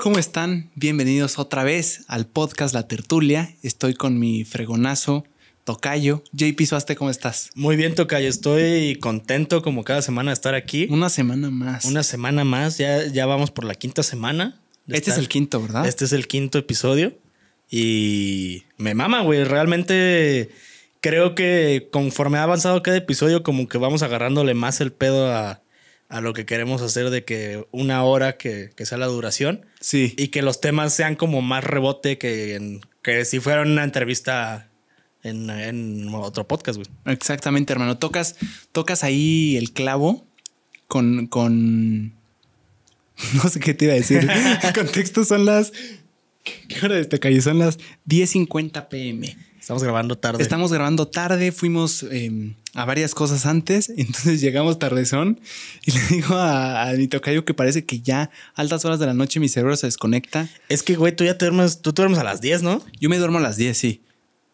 ¿Cómo están? Bienvenidos otra vez al podcast La Tertulia. Estoy con mi fregonazo Tocayo. JP Suaste, ¿cómo estás? Muy bien, Tocayo. Estoy contento como cada semana de estar aquí. Una semana más. Una semana más. Ya, ya vamos por la quinta semana. Este es el quinto, ¿verdad? Este es el quinto episodio. Y me mama, güey. Realmente creo que conforme ha avanzado cada episodio, como que vamos agarrándole más el pedo a, a lo que queremos hacer de que una hora que, sea la duración. Sí. Y que los temas sean como más rebote que, que si fuera una entrevista en, otro podcast, güey. Exactamente, hermano. Tocas, tocas ahí el clavo con, con... No sé qué te iba a decir. el contexto son las... ¿Qué hora de este calle? Son las 10.50 pm. Estamos grabando tarde. Estamos grabando tarde, fuimos em, a varias cosas antes, entonces llegamos tardezón y le digo a, mi tocayo que parece que ya a altas horas de la noche mi cerebro se desconecta. Es que, güey, tú ya te duermes, tú te duermes a las 10, ¿no? Yo me duermo a las 10, sí.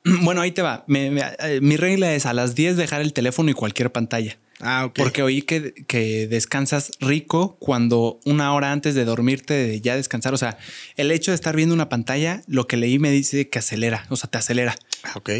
Bueno, ahí te va. Eh, mi regla es a las 10 dejar el teléfono y cualquier pantalla. Ah, ok. Porque oí que, que, descansas rico cuando una hora antes de dormirte, de ya descansar. O sea, el hecho de estar viendo una pantalla, lo que leí me dice que acelera, o sea, te acelera. Ah, ok.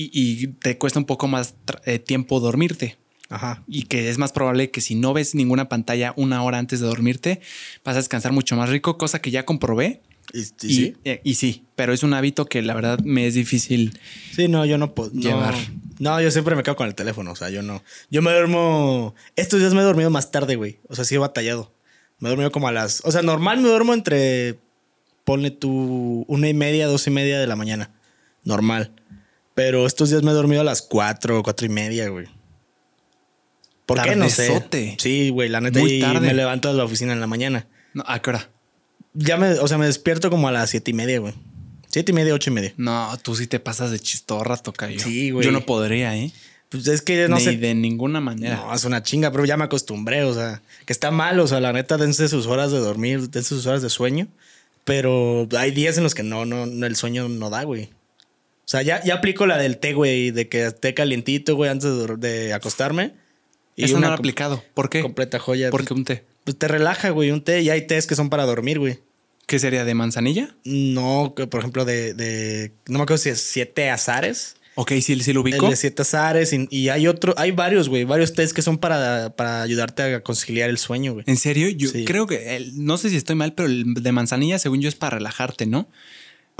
Y, te cuesta un poco más eh, tiempo dormirte. Ajá. Y que es más probable que si no ves ninguna pantalla una hora antes de dormirte, vas a descansar mucho más rico, cosa que ya comprobé ¿Y, sí? Eh, y, sí, pero es un hábito que la verdad me es difícil. Sí, no, yo no puedo llevar. No, yo siempre me quedo con el teléfono. O sea, yo no. Yo me duermo. Estos días me he dormido más tarde, güey. O sea, sí he batallado. Me he dormido como a las. O sea, normal me duermo entre. Ponle tu una y media, dos y media de la mañana. Normal. Pero estos días me he dormido a las cuatro, cuatro y media, güey. ¿Por qué? No sé. Sí, güey, la neta. y me levanto de la oficina en la mañana. ¿A qué hora? Ya me, o sea, me despierto como a las siete y media, güey. Siete y media, ocho y media. No, tú sí te pasas de chistorra, toca yo. Sí, güey. Yo no podría, ¿eh? Pues es que no Ni sé. de ninguna manera. No, es una chinga, pero ya me acostumbré, o sea, que está mal, o sea, la neta, dense sus horas de dormir, dense sus horas de sueño. Pero hay días en los que no, no, el sueño no da, güey. O sea, ya, ya aplico la del té, güey, de que esté calientito, güey, antes de, acostarme. Y Eso no lo he aplicado. ¿Por qué? Completa joya. ¿Por qué un té? Pues te relaja, güey, un té. Y hay tés que son para dormir, güey. ¿Qué sería de manzanilla? No, por ejemplo, de, no me acuerdo si es siete azares. Ok, sí, sí lo ubico. El de siete azares y, hay otro, hay varios, güey, varios test que son para, para ayudarte a conciliar el sueño, güey. ¿En serio? Yo creo que, no sé si estoy mal, pero el de manzanilla, según yo, es para relajarte, ¿no?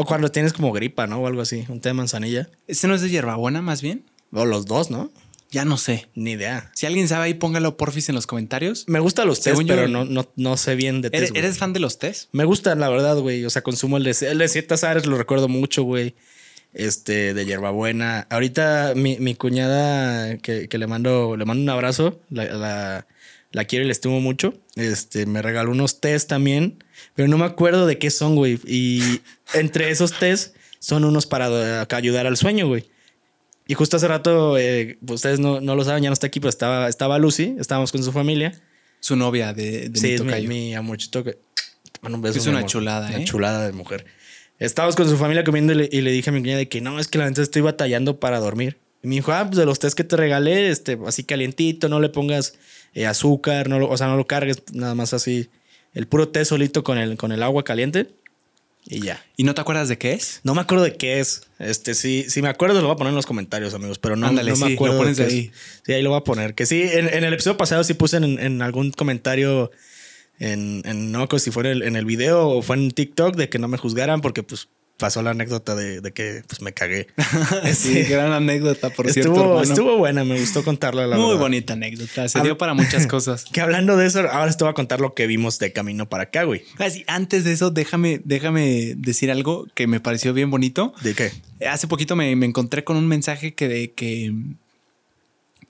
O cuando tienes como gripa, ¿no? O algo así, un té de manzanilla. ¿Ese no es de hierbabuena, más bien? O los dos, ¿no? Ya no sé. Ni idea. Si alguien sabe ahí, póngalo porfis en los comentarios. Me gustan los test, pero no, no, no, sé bien de test. ¿Eres, fan de los test? Me gustan, la verdad, güey. O sea, consumo el de, el de ciertas áreas, lo recuerdo mucho, güey. Este, de hierbabuena. Ahorita mi, mi cuñada, que, que, le mando, le mando un abrazo, la, la, la quiero y le estimo mucho. Este, me regaló unos test también, pero no me acuerdo de qué son, güey. Y entre esos test son unos para ayudar al sueño, güey. Y justo hace rato, eh, ustedes no, no, lo saben, ya no está aquí, pero estaba, estaba Lucy, estábamos con su familia. Su novia de, de sí, mi, mi, mi amorchito. Que, un beso, es una chulada, Una ¿eh? chulada de mujer. Estábamos con su familia comiendo y le, dije a mi cuñada de que no, es que la neta estoy batallando para dormir. Y me dijo, ah, pues de los test que te regalé, este, así calientito, no le pongas eh, azúcar, no lo, o sea, no lo cargues, nada más así. El puro té solito con el, con el agua caliente. Y ya. ¿Y no te acuerdas de qué es? No me acuerdo de qué es. Este, sí, si me acuerdo, lo voy a poner en los comentarios, amigos. Pero no, Ándale, no me acuerdo. de ahí. Sí, ahí lo voy a poner. Que sí, en, el episodio pasado sí puse en, algún comentario. En, no me acuerdo si fue en el, en el video o fue en TikTok de que no me juzgaran porque pues pasó la anécdota de, que pues me cagué. sí, gran anécdota, por estuvo, cierto. Estuvo buena, me gustó contarla. La Muy bonita anécdota, se dio para muchas cosas. que hablando de eso, ahora te voy a contar lo que vimos de camino para acá, güey. Así, antes de eso, déjame, déjame decir algo que me pareció bien bonito. ¿De qué? Hace poquito me, encontré con un mensaje que de que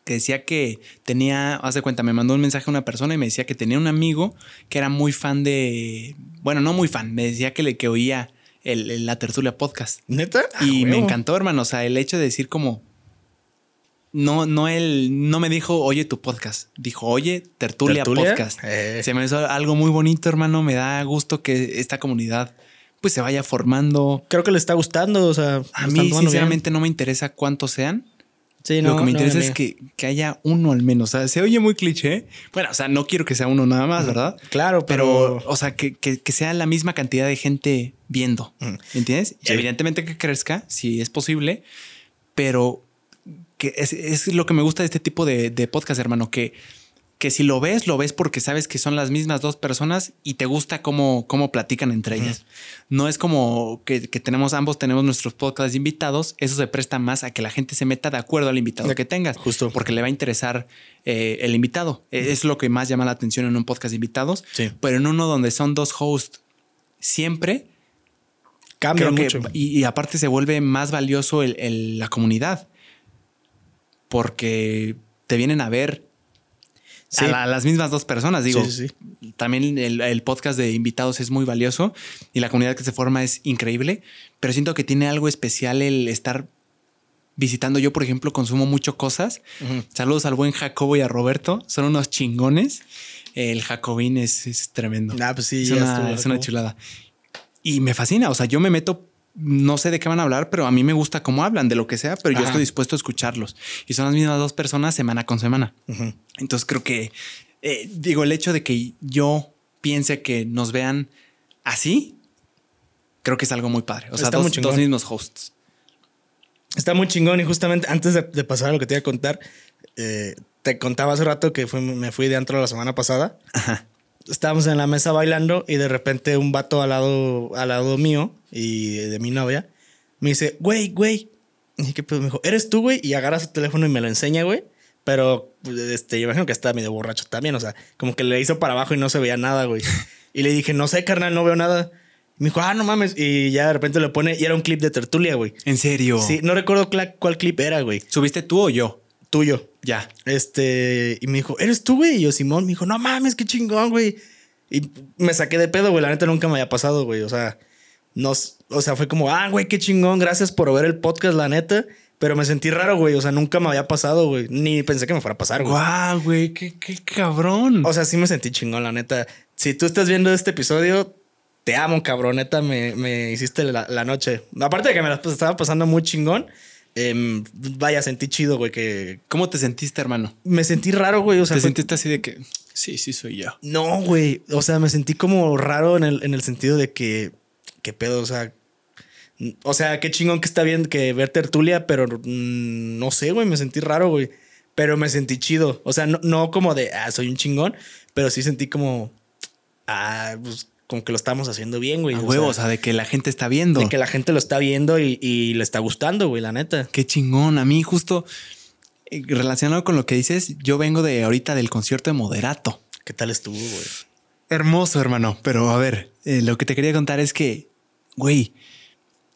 que decía que tenía, haz de cuenta, me mandó un mensaje a una persona y me decía que tenía un amigo que era muy fan de, bueno, no muy fan, me decía que le que oía el, la tertulia podcast. ¿Neta? Y Ah, me encantó, hermano. O sea, el hecho de decir como. No, no, él no me dijo, oye tu podcast. Dijo, oye, tertulia, ¿Tertulia? podcast. Eh. Se me hizo algo muy bonito, hermano. Me da gusto que esta comunidad pues se vaya formando. Creo que le está gustando, o sea. A mí, sinceramente, no me interesa cuántos sean. Bien. Sí, no, Lo que me no, interesa no, es que, que haya uno al menos. O sea, se oye muy cliché. Bueno, o sea, no quiero que sea uno nada más, ¿verdad? Claro, Pero, pero. o sea, que, que- que sea la misma cantidad de gente viendo. Mm. ¿Entiendes? Sí. Evidentemente que crezca, si es posible, pero que es, es lo que me gusta de este tipo de, de podcast, hermano, que, que si lo ves, lo ves porque sabes que son las mismas dos personas y te gusta cómo, cómo platican entre ellas. No es como que, que tenemos, ambos tenemos nuestros podcasts invitados, eso se presta más a que la gente se meta de acuerdo al invitado De- que tengas. justo. Porque le va a interesar eh, el invitado. Es lo que más llama la atención en un podcast de invitados. Sí. Pero en uno donde son dos hosts siempre, Cambia mucho. que y, y aparte se vuelve más valioso el- el- la comunidad porque te vienen a ver Sí. a, la- a las mismas dos personas digo Sí, sí, también el, el podcast de invitados es muy valioso y la comunidad que se forma es increíble pero siento que tiene algo especial el estar visitando. Yo por ejemplo consumo mucho cosas. Saludos al buen Jacobo y a Roberto. Son unos chingones. El Jacobín es, es tremendo. Ah, pues sí, es, ya una, estuvo, es una chulada. Y me fascina. O sea, yo me meto, no sé de qué van a hablar, pero a mí me gusta cómo hablan, de lo que sea, pero yo estoy dispuesto a escucharlos. Y son las mismas dos personas semana con semana. Entonces creo que, eh, digo, el hecho de que yo piense que nos vean así, creo que es algo muy padre. O sea, Está dos, mismos hosts. Está muy chingón y justamente antes de, de pasar a lo que te iba a contar, eh, te contaba hace rato que fui- me fui de antro la semana pasada. Ajá. Estábamos en la mesa bailando y de repente un vato al lado, al lado mío y de mi novia me dice, güey, güey. Y dije, ¿qué pedo? Me dijo, ¿eres tú, güey? Y agarra su teléfono y me lo enseña, güey. Pero pues, este, yo imagino que estaba medio borracho también. O sea, como que le hizo para abajo y no se veía nada, güey. Y le dije, no sé, carnal, no veo nada. Y me dijo, ah, no mames. Y ya de repente le pone y era un clip de tertulia, güey. ¿En serio? Sí, no recuerdo cuál clip era, güey. ¿Subiste tú o yo? Tuyo. Ya. Este, y me dijo, ¿eres tú, güey? Y yo, Simón, me dijo, no mames, qué chingón, güey. Y me saqué de pedo, güey. La neta nunca me había pasado, güey. O sea, nos, o sea, fue como, ah, güey, qué chingón, gracias por ver el podcast, la neta. Pero me sentí raro, güey. O sea, nunca me había pasado, güey. Ni pensé que me fuera a pasar, güey. Guau, güey, qué, qué cabrón. O sea, sí me sentí chingón, la neta. Si tú estás viendo este episodio, te amo, cabrón. Neta, me, me hiciste la, la noche. Aparte de que me la estaba pasando muy chingón, em, vaya, sentí chido, güey, que ¿Cómo te sentiste, hermano? me sentí raro, güey. O sea, ¿Te fue- sentiste así de que sí, sí soy yo? No, güey. O sea, me sentí como raro en el, en el sentido de que, ¿qué pedo? O sea, o sea, qué chingón que está bien que ver tertulia, pero mm, no sé, güey, me sentí raro, güey. Pero me sentí chido. O sea, no, no como de, ah, soy un chingón, pero sí sentí como, ah, pues como que lo estamos haciendo bien, güey. A huevo, o sea, sea, de que la gente está viendo. de que la gente lo está viendo y, y le está gustando, güey, la neta. Qué chingón. A mí justo eh, relacionado con lo que dices, yo vengo de ahorita del concierto de Moderato. ¿Qué tal estuvo, güey? Hermoso, hermano. Pero a ver, eh, lo que te quería contar es que, güey,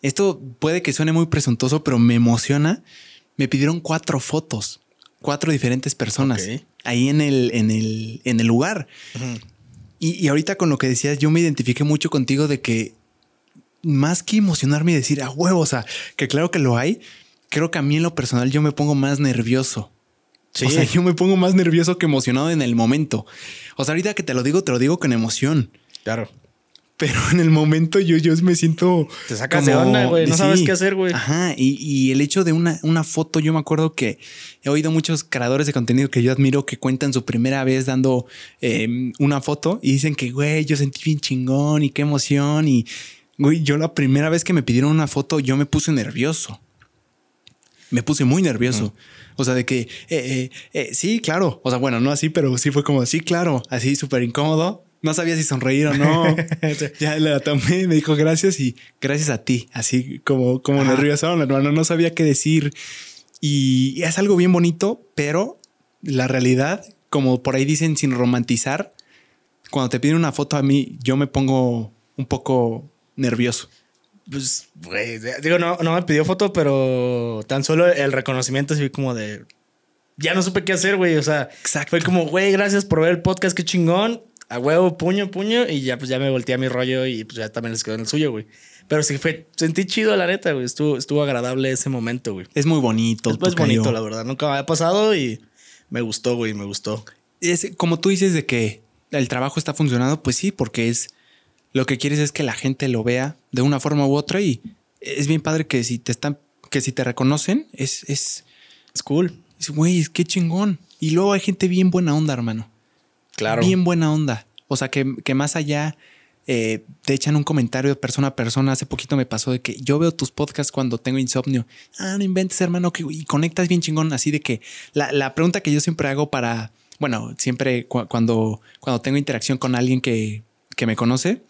esto puede que suene muy presuntuoso, pero me emociona. Me pidieron cuatro fotos, cuatro diferentes personas ahí en el, en el, en el lugar. Y, y ahorita con lo que decías, yo me identifiqué mucho contigo de que más que emocionarme y decir a huevo, o sea, que claro que lo hay, creo que a mí en lo personal yo me pongo más nervioso. Sí. O sea, yo me pongo más nervioso que emocionado en el momento. O sea, ahorita que te lo digo, te lo digo con emoción. Claro. Pero en el momento yo, yo me siento. Te sacas de onda, güey, no sabes qué hacer, güey. Ajá. Y, y el hecho de una, una foto, yo me acuerdo que he oído muchos creadores de contenido que yo admiro que cuentan su primera vez dando eh, una foto y dicen que, güey, yo sentí bien chingón y qué emoción. Y, güey, yo la primera vez que me pidieron una foto, yo me puse nervioso. Me puse muy nervioso. O sea, de que, eh, eh, eh, sí, claro. O sea, bueno, no así, pero sí fue como, sí, claro. Así súper incómodo. No sabía si sonreír o no. ya la tomé, me dijo gracias y gracias a ti. Así como, como nervioso, hermano. No sabía qué decir. Y es algo bien bonito, pero la realidad, como por ahí dicen, sin romantizar, cuando te piden una foto a mí, yo me pongo un poco nervioso. Pues, güey, digo, no, no me pidió foto, pero tan solo el reconocimiento así como de. ya no supe qué hacer, güey. O sea, Exacto. fue como, güey, gracias por ver el podcast, qué chingón. A huevo, puño, puño. Y ya, pues ya me volteé a mi rollo y pues ya también les quedó en el suyo, güey. Pero sí fue, sentí chido, la neta, güey. Estuvo, estuvo agradable ese momento, güey. Es muy bonito. Es, bonito, la verdad. Nunca me había pasado y me gustó, güey, me gustó. Es, como tú dices de que el trabajo está funcionando, pues sí, porque es lo que quieres es que la gente lo vea de una forma u otra y es bien padre que si te están, que si te reconocen, es, es, Es cool. es güey, es qué chingón. Y luego hay gente bien buena onda, hermano. Claro. Bien buena onda. O sea, que, que más allá eh, te echan un comentario de persona a persona. Hace poquito me pasó de que yo veo tus podcasts cuando tengo insomnio. Ah, no inventes, hermano, que y conectas bien chingón. Así de que la, la pregunta que yo siempre hago para, bueno, siempre cu- cuando, cuando tengo interacción con alguien que, que me conoce,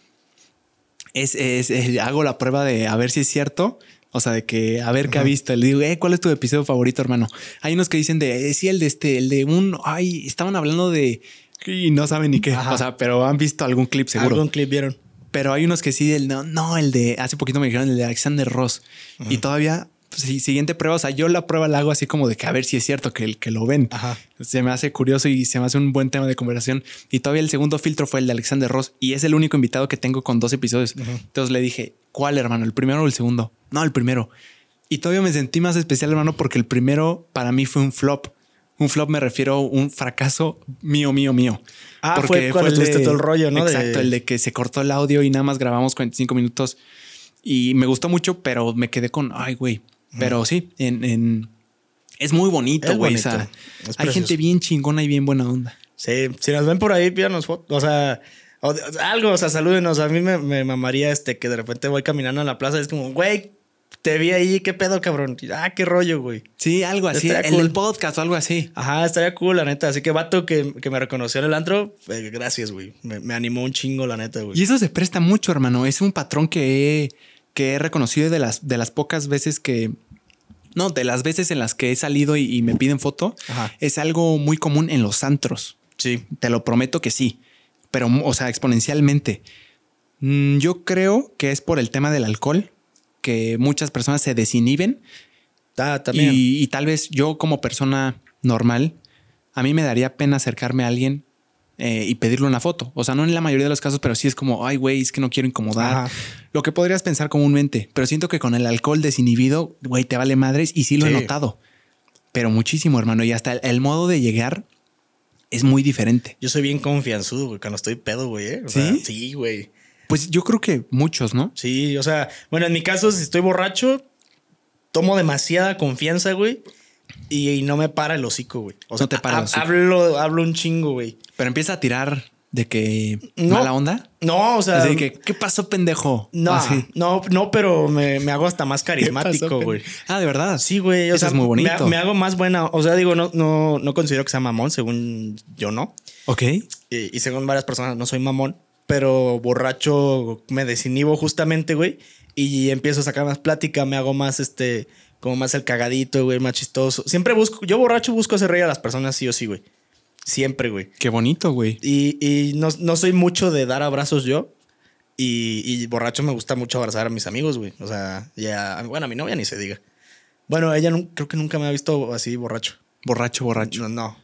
es, es- hago la prueba de a ver si es cierto. O sea, de que a ver qué ha visto. Le digo, eh, ¿cuál es tu episodio favorito, hermano? Hay unos que dicen de, eh, sí, el de este, el de un, ay, estaban hablando de, y no saben ni qué. Ajá. O sea, pero han visto algún clip seguro. Algún clip vieron. Pero hay unos que sí, el, no, no, el de, hace poquito me dijeron el de Alexander Ross. Y todavía, pues, siguiente prueba, o sea, yo la prueba la hago así como de que a ver si es cierto que, que lo ven. Ajá. Se me hace curioso y se me hace un buen tema de conversación. Y todavía el segundo filtro fue el de Alexander Ross y es el único invitado que tengo con dos episodios. Entonces le dije, ¿cuál hermano? ¿El primero o el segundo? No, el primero. Y todavía me sentí más especial, hermano, porque el primero para mí fue un flop. Un flop me refiero a un fracaso mío, mío, mío. Ah, fue cuando el tuviste todo el rollo, ¿no? De- Exacto, el de que se cortó el audio y nada más grabamos 45 minutos. Y me gustó mucho, pero me quedé con, ay, güey. Pero sí, en, en- es muy bonito, güey. O sea, hay gente bien chingona y bien buena onda. Sí, si nos ven por ahí, pídanos fotos. O sea, o- o sea, algo, o sea, salúdenos. A mí me, me mamaría este que de repente voy caminando en la plaza y es como, güey, te vi ahí, qué pedo, cabrón. Ah, qué rollo, güey. Sí, algo así. Estaría El cool. del podcast o algo así. Ajá, estaría cool, la neta. Así que vato que, que me reconoció en el antro, eh, gracias, güey. Me, me animó un chingo, la neta, güey. Y eso se presta mucho, hermano. Es un patrón que he, que he reconocido de las, de las pocas veces que. No, de las veces en las que he salido y, y me piden foto. Ajá. Es algo muy común en los antros. Sí. Te lo prometo que sí. Pero, o sea, exponencialmente. Mm, Yo creo que es por el tema del alcohol, que muchas personas se desinhiben Ah, también. y, y tal vez yo como persona normal, a mí me daría pena acercarme a alguien eh, y pedirle una foto. O sea, no en la mayoría de los casos, pero sí es como, ay, güey, es que no quiero incomodar. Ajá. Lo que podrías pensar comúnmente, pero siento que con el alcohol desinhibido, güey, te vale madres y sí lo he notado. Pero muchísimo, hermano. Y hasta el, el modo de llegar es muy diferente. Yo soy bien confianzudo, güey, cuando estoy pedo, güey. ¿eh? O ¿Sí? sea, sí, güey. Pues yo creo que muchos, ¿no? Sí, o sea, bueno, en mi caso, si estoy borracho, tomo demasiada confianza, güey. Y, y no me para el hocico, güey. O sea, No te para el ha- hocico. Hablo, hablo un chingo, güey. Pero empieza a tirar de que No. mala onda. No, o sea. Así que, ¿qué pasó, pendejo? No, Así. no, no, pero me, me hago hasta más ¿Qué pasó, carismático, güey. Ah, de verdad. Sí, güey. O Eso sea, es muy me- bonito. Me, hago más buena. O sea, digo, no, no, no considero que sea mamón, según yo no. Ok. Y, y según varias personas, no soy mamón. Pero borracho me desinhibo justamente, güey. Y empiezo a sacar más plática, me hago más este. Como más el cagadito, güey, más chistoso. Siempre busco. Yo borracho busco hacer reír a las personas, sí o sí, güey. Siempre, güey. Qué bonito, güey. Y, y no, no soy mucho de dar abrazos yo. Y, y borracho me gusta mucho abrazar a mis amigos, güey. O sea, ya. Bueno, a mi novia ni se diga. Bueno, ella nu- creo que nunca me ha visto así borracho. Borracho, borracho. No, no.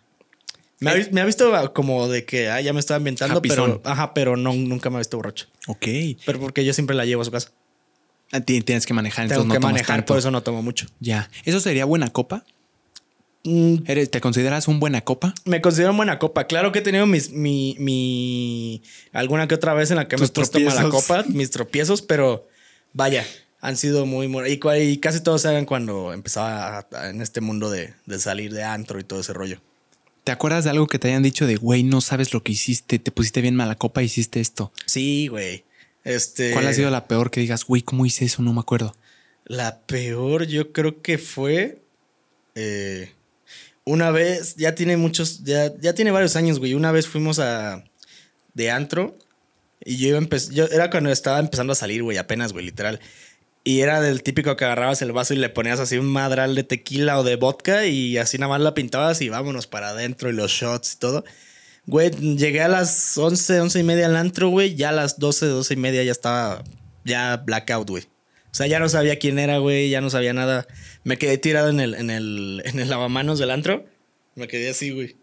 Me ha, vis- me ha visto como de que ah, ya me estaba ambientando, pero. Ajá, pero no, nunca me ha visto borracho. Ok. Pero porque yo siempre la llevo a su casa. A ti Tienes que manejar, Tengo entonces no que tomas manejar, tanto. por eso no tomo mucho. Ya. ¿Eso sería buena copa? Mm, ¿Eres- ¿Te consideras un buena copa? me considero buena copa. Claro que he tenido mis, mi, mi, alguna que otra vez en la que me he puesto mala copa, mis tropiezos, pero vaya, han sido muy, y, casi todos se hagan cuando empezaba a- a- en este mundo de, de salir de antro y todo ese rollo. ¿Te acuerdas de algo que te hayan dicho de, güey, no sabes lo que hiciste, te pusiste bien mala copa, hiciste esto? Sí, güey. Este, ¿Cuál ha sido la peor que digas, güey, cómo hice eso? No me acuerdo. La peor yo creo que fue eh, una vez, ya tiene muchos, ya, ya tiene varios años, güey. Una vez fuimos a de antro y yo iba a yo era cuando estaba empezando a salir, güey, apenas, güey, literal. Y era del típico que agarrabas el vaso y le ponías así un madral de tequila o de vodka y así nada más la pintabas y vámonos para adentro y los shots y todo. Güey, llegué a las 11, 11 y media al antro, güey. Ya a las 12, 12 y media ya estaba ya blackout, güey. O sea, ya no sabía quién era, güey. Ya no sabía nada. Me quedé tirado en el, en el, en el lavamanos del antro. Me quedé así, güey.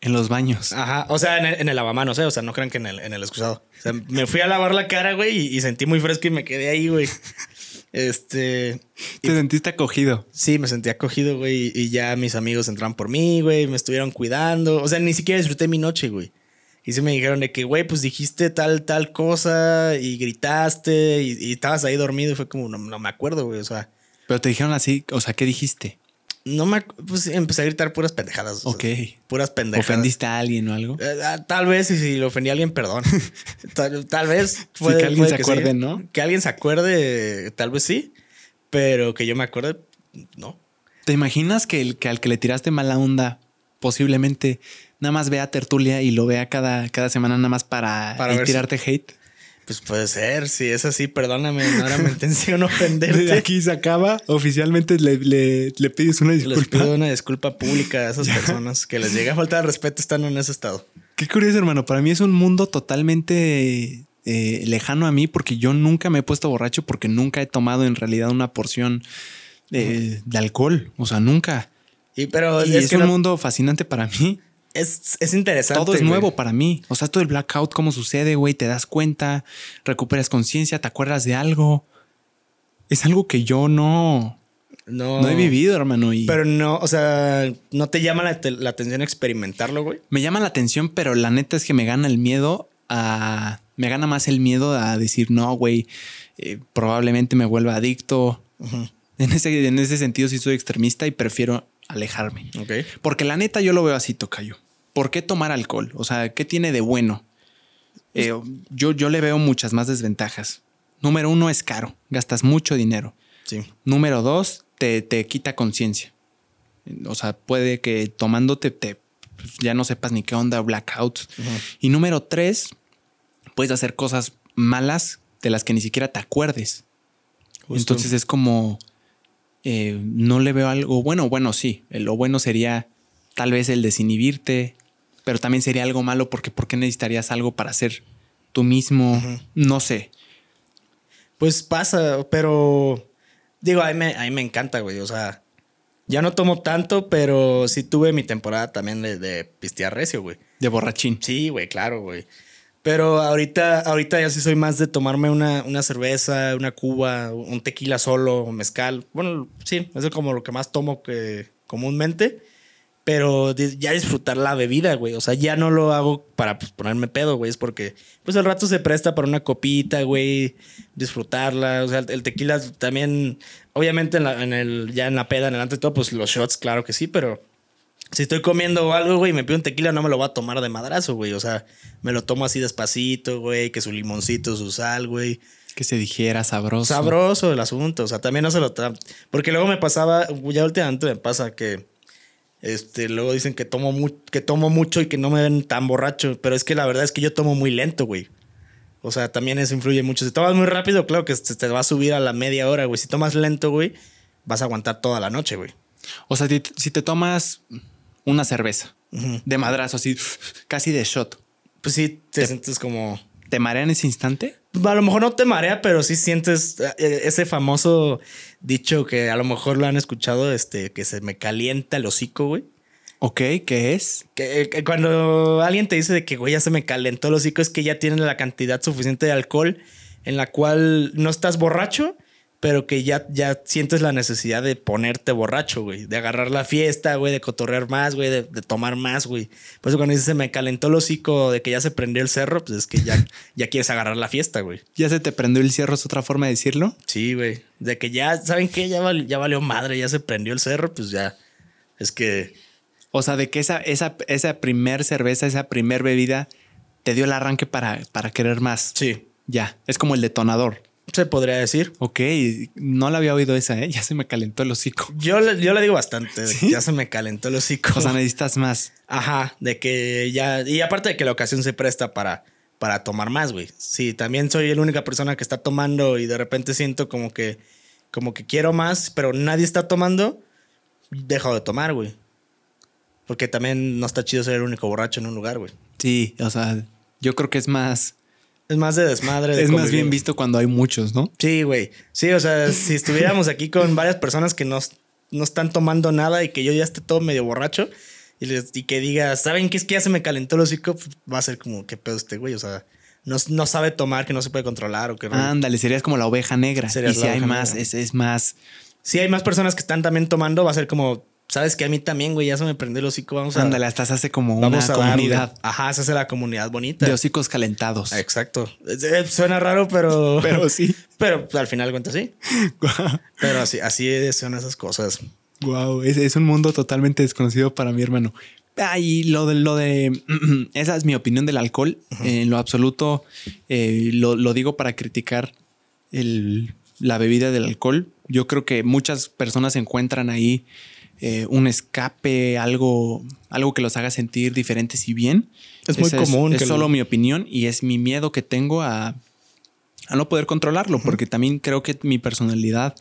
En los baños. Ajá. O sea, en el, en el lavamanos, ¿eh? O sea, no crean que en el, en el excusado. O sea, me fui a lavar la cara, güey, y, y sentí muy fresco y me quedé ahí, güey. Este. Te sentiste acogido. Sí, me sentí acogido, güey. Y ya mis amigos entraron por mí, güey. Me estuvieron cuidando. O sea, ni siquiera disfruté mi noche, güey. Y sí me dijeron de que, güey, pues dijiste tal, tal cosa y gritaste y, y estabas ahí dormido. Y fue como, no, no me acuerdo, güey. O sea, Pero te dijeron así, o sea, ¿qué dijiste? No me. Pues empecé a gritar puras pendejadas. o sea, Ok. puras pendejadas. ¿Ofendiste a alguien o algo? Eh, ah, Tal vez, y si le ofendí a alguien, perdón. tal, tal vez. que alguien se acuerde, sí. ¿no? Que alguien se acuerde, tal vez sí. Pero que yo me acuerde, no. ¿Te imaginas que, el, que al que le tiraste mala onda posiblemente nada más vea tertulia y lo vea cada, cada semana nada más para, Para tirarte hate? Pues puede ser, si es así, perdóname, no era mi intención De ofenderte. aquí se acaba, oficialmente le, le- le pides una Les disculpa. pido una disculpa pública a esas personas que les llega a faltar de respeto estando en ese estado. Qué curioso, hermano. Para mí es un mundo totalmente eh, lejano a mí porque yo nunca me he puesto borracho porque nunca he tomado en realidad una porción eh, de alcohol. O sea, nunca. Y pero Y es, es, que un no- mundo fascinante para mí. Es, es interesante. Todo es güey. nuevo para mí. O sea, todo el blackout, cómo sucede, güey. Te das cuenta, recuperas conciencia, te acuerdas de algo. Es algo que yo no, No, no he vivido, hermano. Y Pero no, o sea, no te llama la, la atención experimentarlo, güey. me llama la atención, pero la neta es que me gana el miedo a. Me gana más el miedo a decir, no, güey, eh, probablemente me vuelva adicto. En ese, en ese sentido, sí soy extremista y prefiero alejarme. Porque la neta yo lo veo así, Tocayo. ¿Por qué tomar alcohol? O sea, ¿qué tiene de bueno? Eh, yo, yo le veo muchas más desventajas. Número uno es caro, gastas mucho dinero. Sí. Número dos, te, te quita conciencia. O sea, puede que tomándote te, pues, ya no sepas ni qué onda, blackout. Y número tres, puedes hacer cosas malas de las que ni siquiera te acuerdes. Justo. Entonces es como, eh, no le veo algo bueno. Bueno, sí, eh, lo bueno sería tal vez el desinhibirte, pero también sería algo malo porque ¿por qué necesitarías algo para ser tú mismo? No sé. Pues pasa, pero digo, a mí me, a mí me encanta, güey. O sea, ya no tomo tanto, pero sí tuve mi temporada también de, de pistear recio, güey. De borrachín. Sí, güey, claro, güey. Pero ahorita, ahorita ya sí soy más de tomarme una, una cerveza, una cuba, un tequila solo, mezcal. Bueno, sí, eso es como lo que más tomo comúnmente. Pero ya disfrutar la bebida, güey. O sea, ya no lo hago para pues, ponerme pedo, güey. Es porque, pues, el rato se presta para una copita, güey. Disfrutarla. O sea, el tequila también, obviamente, en el, ya en la peda, en el ante todo, pues los shots, claro que sí, pero si estoy comiendo algo, güey, y me pido un tequila, no me lo voy a tomar de madrazo, güey. O sea, me lo tomo así despacito, güey, que su limoncito, su sal, güey. Que se dijera sabroso. Sabroso el asunto. O sea, también no se lo Porque luego me pasaba, ya últimamente me pasa que. Este, luego dicen que tomo, mu- que tomo mucho y que no me ven tan borracho. Pero es que la verdad es que yo tomo muy lento, güey. O sea, también eso influye mucho. Si tomas muy rápido, claro que se te va a subir a la media hora, güey. Si tomas lento, güey, vas a aguantar toda la noche, güey. O sea, si te tomas una cerveza de madrazo, así, casi de shot, Pues sí, te sientes como. ¿te marea en ese instante? A lo mejor no te marea, pero sí sientes eh, ese famoso dicho que a lo mejor lo han escuchado, este, que se me calienta el hocico, güey. Ok, ¿qué es? Que, que cuando alguien te dice de que, güey, ya se me calentó el hocico, es que ya tienes la cantidad suficiente de alcohol en la cual no estás borracho, pero que ya, ya sientes la necesidad de ponerte borracho, güey. De agarrar la fiesta, güey, de cotorrear más, güey, de, de tomar más, güey. Por eso cuando dices se me calentó el hocico de que ya se prendió el cerro, pues es que ya, ya quieres agarrar la fiesta, güey. ¿Ya se te prendió el cierro? ¿Es otra forma de decirlo? Sí, güey. De que ya, ¿saben qué? Ya, val- ya valió madre, ya se prendió el cerro, pues ya. Es que. O sea, de que esa, esa, esa primer cerveza, esa primer bebida, te dio el arranque para, para querer más. Sí. Ya, es como el detonador. Se podría decir. Ok, no la había oído esa, ¿eh? Ya se me calentó el hocico. Yo, le- yo le digo bastante. Ya se me calentó el hocico. O sea, necesitas más. Ajá, de que ya. Y aparte de que la ocasión se presta para, para tomar más, güey. Sí, también soy la única persona que está tomando y de repente siento como que. Como que quiero más, pero nadie está tomando. Dejo de tomar, güey. Porque también no está chido ser el único borracho en un lugar, güey. Sí, o sea, yo creo que es más, Es más de desmadre. de es más bien visto cuando hay muchos, ¿no? Sí, güey. Sí, o sea, si estuviéramos aquí con varias personas que no, no están tomando nada y que yo ya esté todo medio borracho, y, les- y que diga, ¿saben qué es que ya se me calentó el hocico? Pues va a ser como, ¿qué pedo este güey? O sea, no, no sabe tomar, que no se puede controlar o que... Ándale, serías como la oveja negra. Y si hay más, es, es más. Si hay más personas que están también tomando, va a ser como, ¿sabes que A mí también, güey, ya se me prendió el hocico, vamos a... Ándale, hasta se hace como Vamos una darle. comunidad Ajá, se hace la comunidad bonita. de hocicos calentados. Exacto. Eh, Suena raro, pero... Pero sí. Pero al final de cuentas sí. Pero así, así son esas cosas. Wow, es, es un mundo totalmente desconocido para mi hermano. Ah, y lo de lo de esa es mi opinión del alcohol. En lo absoluto, eh, lo, lo digo para criticar el- la bebida del alcohol. Yo creo que muchas personas encuentran ahí eh, un escape, algo, algo que los haga sentir diferentes y bien. Es muy común Es, que solo lo- mi opinión y es mi miedo que tengo a, a no poder controlarlo, porque también creo que mi personalidad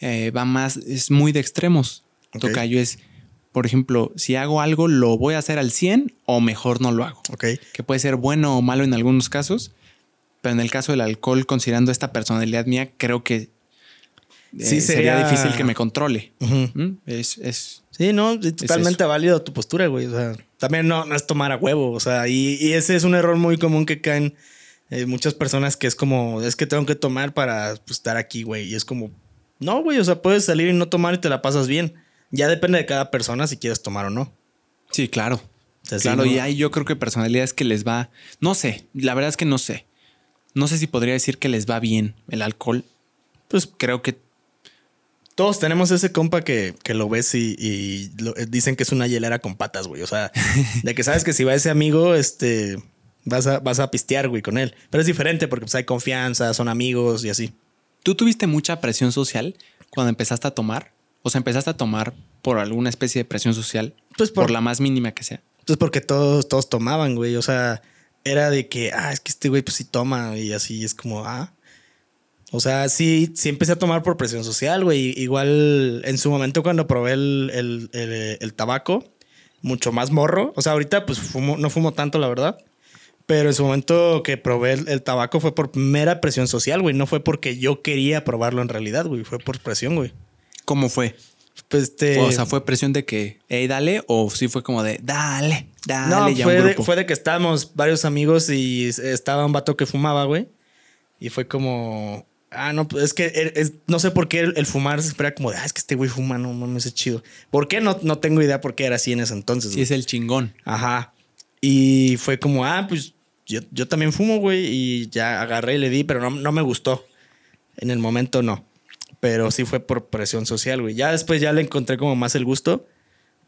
eh, va más, es muy de extremos. Ok. Tocayo es, por ejemplo, si hago algo, lo voy a hacer al 100 o mejor no lo hago. Que puede ser bueno o malo en algunos casos, pero en el caso del alcohol, considerando esta personalidad mía, creo que eh, Sí, sería... sería- difícil que me controle. ¿Mm? Es, es, Sí, no, es totalmente válido tu postura, güey. O sea, también no, no es tomar a huevo. O sea, y, y ese es un error muy común que caen eh, muchas personas que es como, es que tengo que tomar para pues, estar aquí, güey. Y es como, no, güey, o sea, puedes salir y no tomar y te la pasas bien. Ya depende de cada persona si quieres tomar o no. sí, claro. Sí, Claro, no- y hay yo creo que personalidades que les va, no sé, la verdad es que no sé. No sé si podría decir que les va bien el alcohol. Pues creo que Todos tenemos ese compa que, que lo ves y, y lo- eh, dicen que es una hielera con patas, güey. O sea, de que sabes que si va ese amigo, este, vas a, vas a pistear, güey, con él. Pero es diferente porque pues, hay confianza, son amigos y así. tú tuviste mucha presión social cuando empezaste a tomar. O sea, empezaste a tomar por alguna especie de presión social, Pues por, por, la más mínima que sea. pues porque todos, todos tomaban, güey. O sea, era de que, ah, es que este güey pues sí toma y así es como, ah. O sea, sí, sí empecé a tomar por presión social, güey. Igual en su momento cuando probé el, el- el- el tabaco, mucho más morro. O sea, ahorita pues fumo, no fumo tanto, la verdad. Pero en su momento que probé el, tabaco fue por mera presión social, güey. No fue porque yo quería probarlo en realidad, güey. Fue por presión, güey. ¿Cómo fue? Pues este... o sea, ¿fue presión de que, hey, dale? ¿O sí fue como de, dale, dale, No, ya fue un de, grupo? fue de que estábamos varios amigos y estaba un vato que fumaba, güey. Y fue como, ah, no, pues es que er- es- no sé por qué el, el fumar se espera como de, ah, es que este güey fuma, no mames, es chido. ¿Por qué? No, no tengo idea por qué era así en ese entonces. Sí, güey. es el chingón. Ajá. Y fue como, ah, pues yo, yo también fumo, güey. Y ya agarré y le di, pero no, no me gustó. En el momento no. Pero sí fue por presión social, güey. Ya después ya le encontré como más el gusto.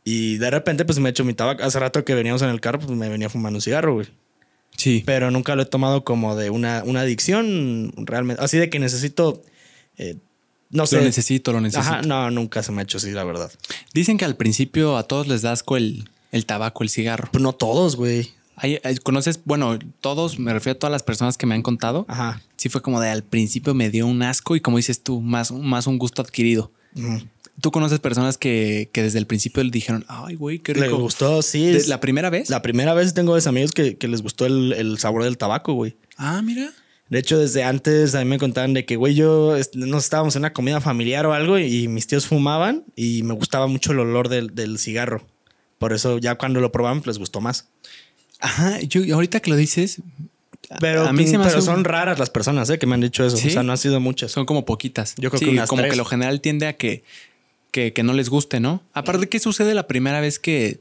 Y de repente, pues me echo mi tabaco. Hace rato que veníamos en el carro, pues me venía fumando un cigarro, güey. Sí. Pero nunca lo he tomado como de una, una adicción realmente. Así de que necesito. eh, no sé. Lo necesito, lo necesito. Ajá, no, nunca se me ha hecho así, la verdad. Dicen que al principio a todos les da asco el, el tabaco, el cigarro. Pues no todos, güey. Hay- hay- ¿Conoces? Bueno, todos, me refiero a todas las personas que me han contado. Ajá. Sí fue como de al principio me dio un asco y como dices tú, más, más un gusto adquirido. ¿Tú conoces personas que, que desde el principio le dijeron, ay, güey, qué Le rico? gustó, sí. ¿De- es- ¿La primera vez? La primera vez tengo dos amigos que, que les gustó el, el sabor del tabaco, güey. Ah, mira. De hecho, desde antes a mí me contaban de que, güey, yo nos estábamos en una comida familiar o algo y mis tíos fumaban y me gustaba mucho el olor del, del cigarro. Por eso ya cuando lo probaban les gustó más. Ajá, yo ahorita que lo dices, Pero, a mí se me pero hace son raras las personas ¿eh? que me han dicho eso. ¿Sí? O sea, no han sido muchas. son como poquitas. Yo creo Sí, que unas como tres. que lo general tiende a que, que, que no les guste, ¿no? Aparte, ¿qué sucede la primera vez que,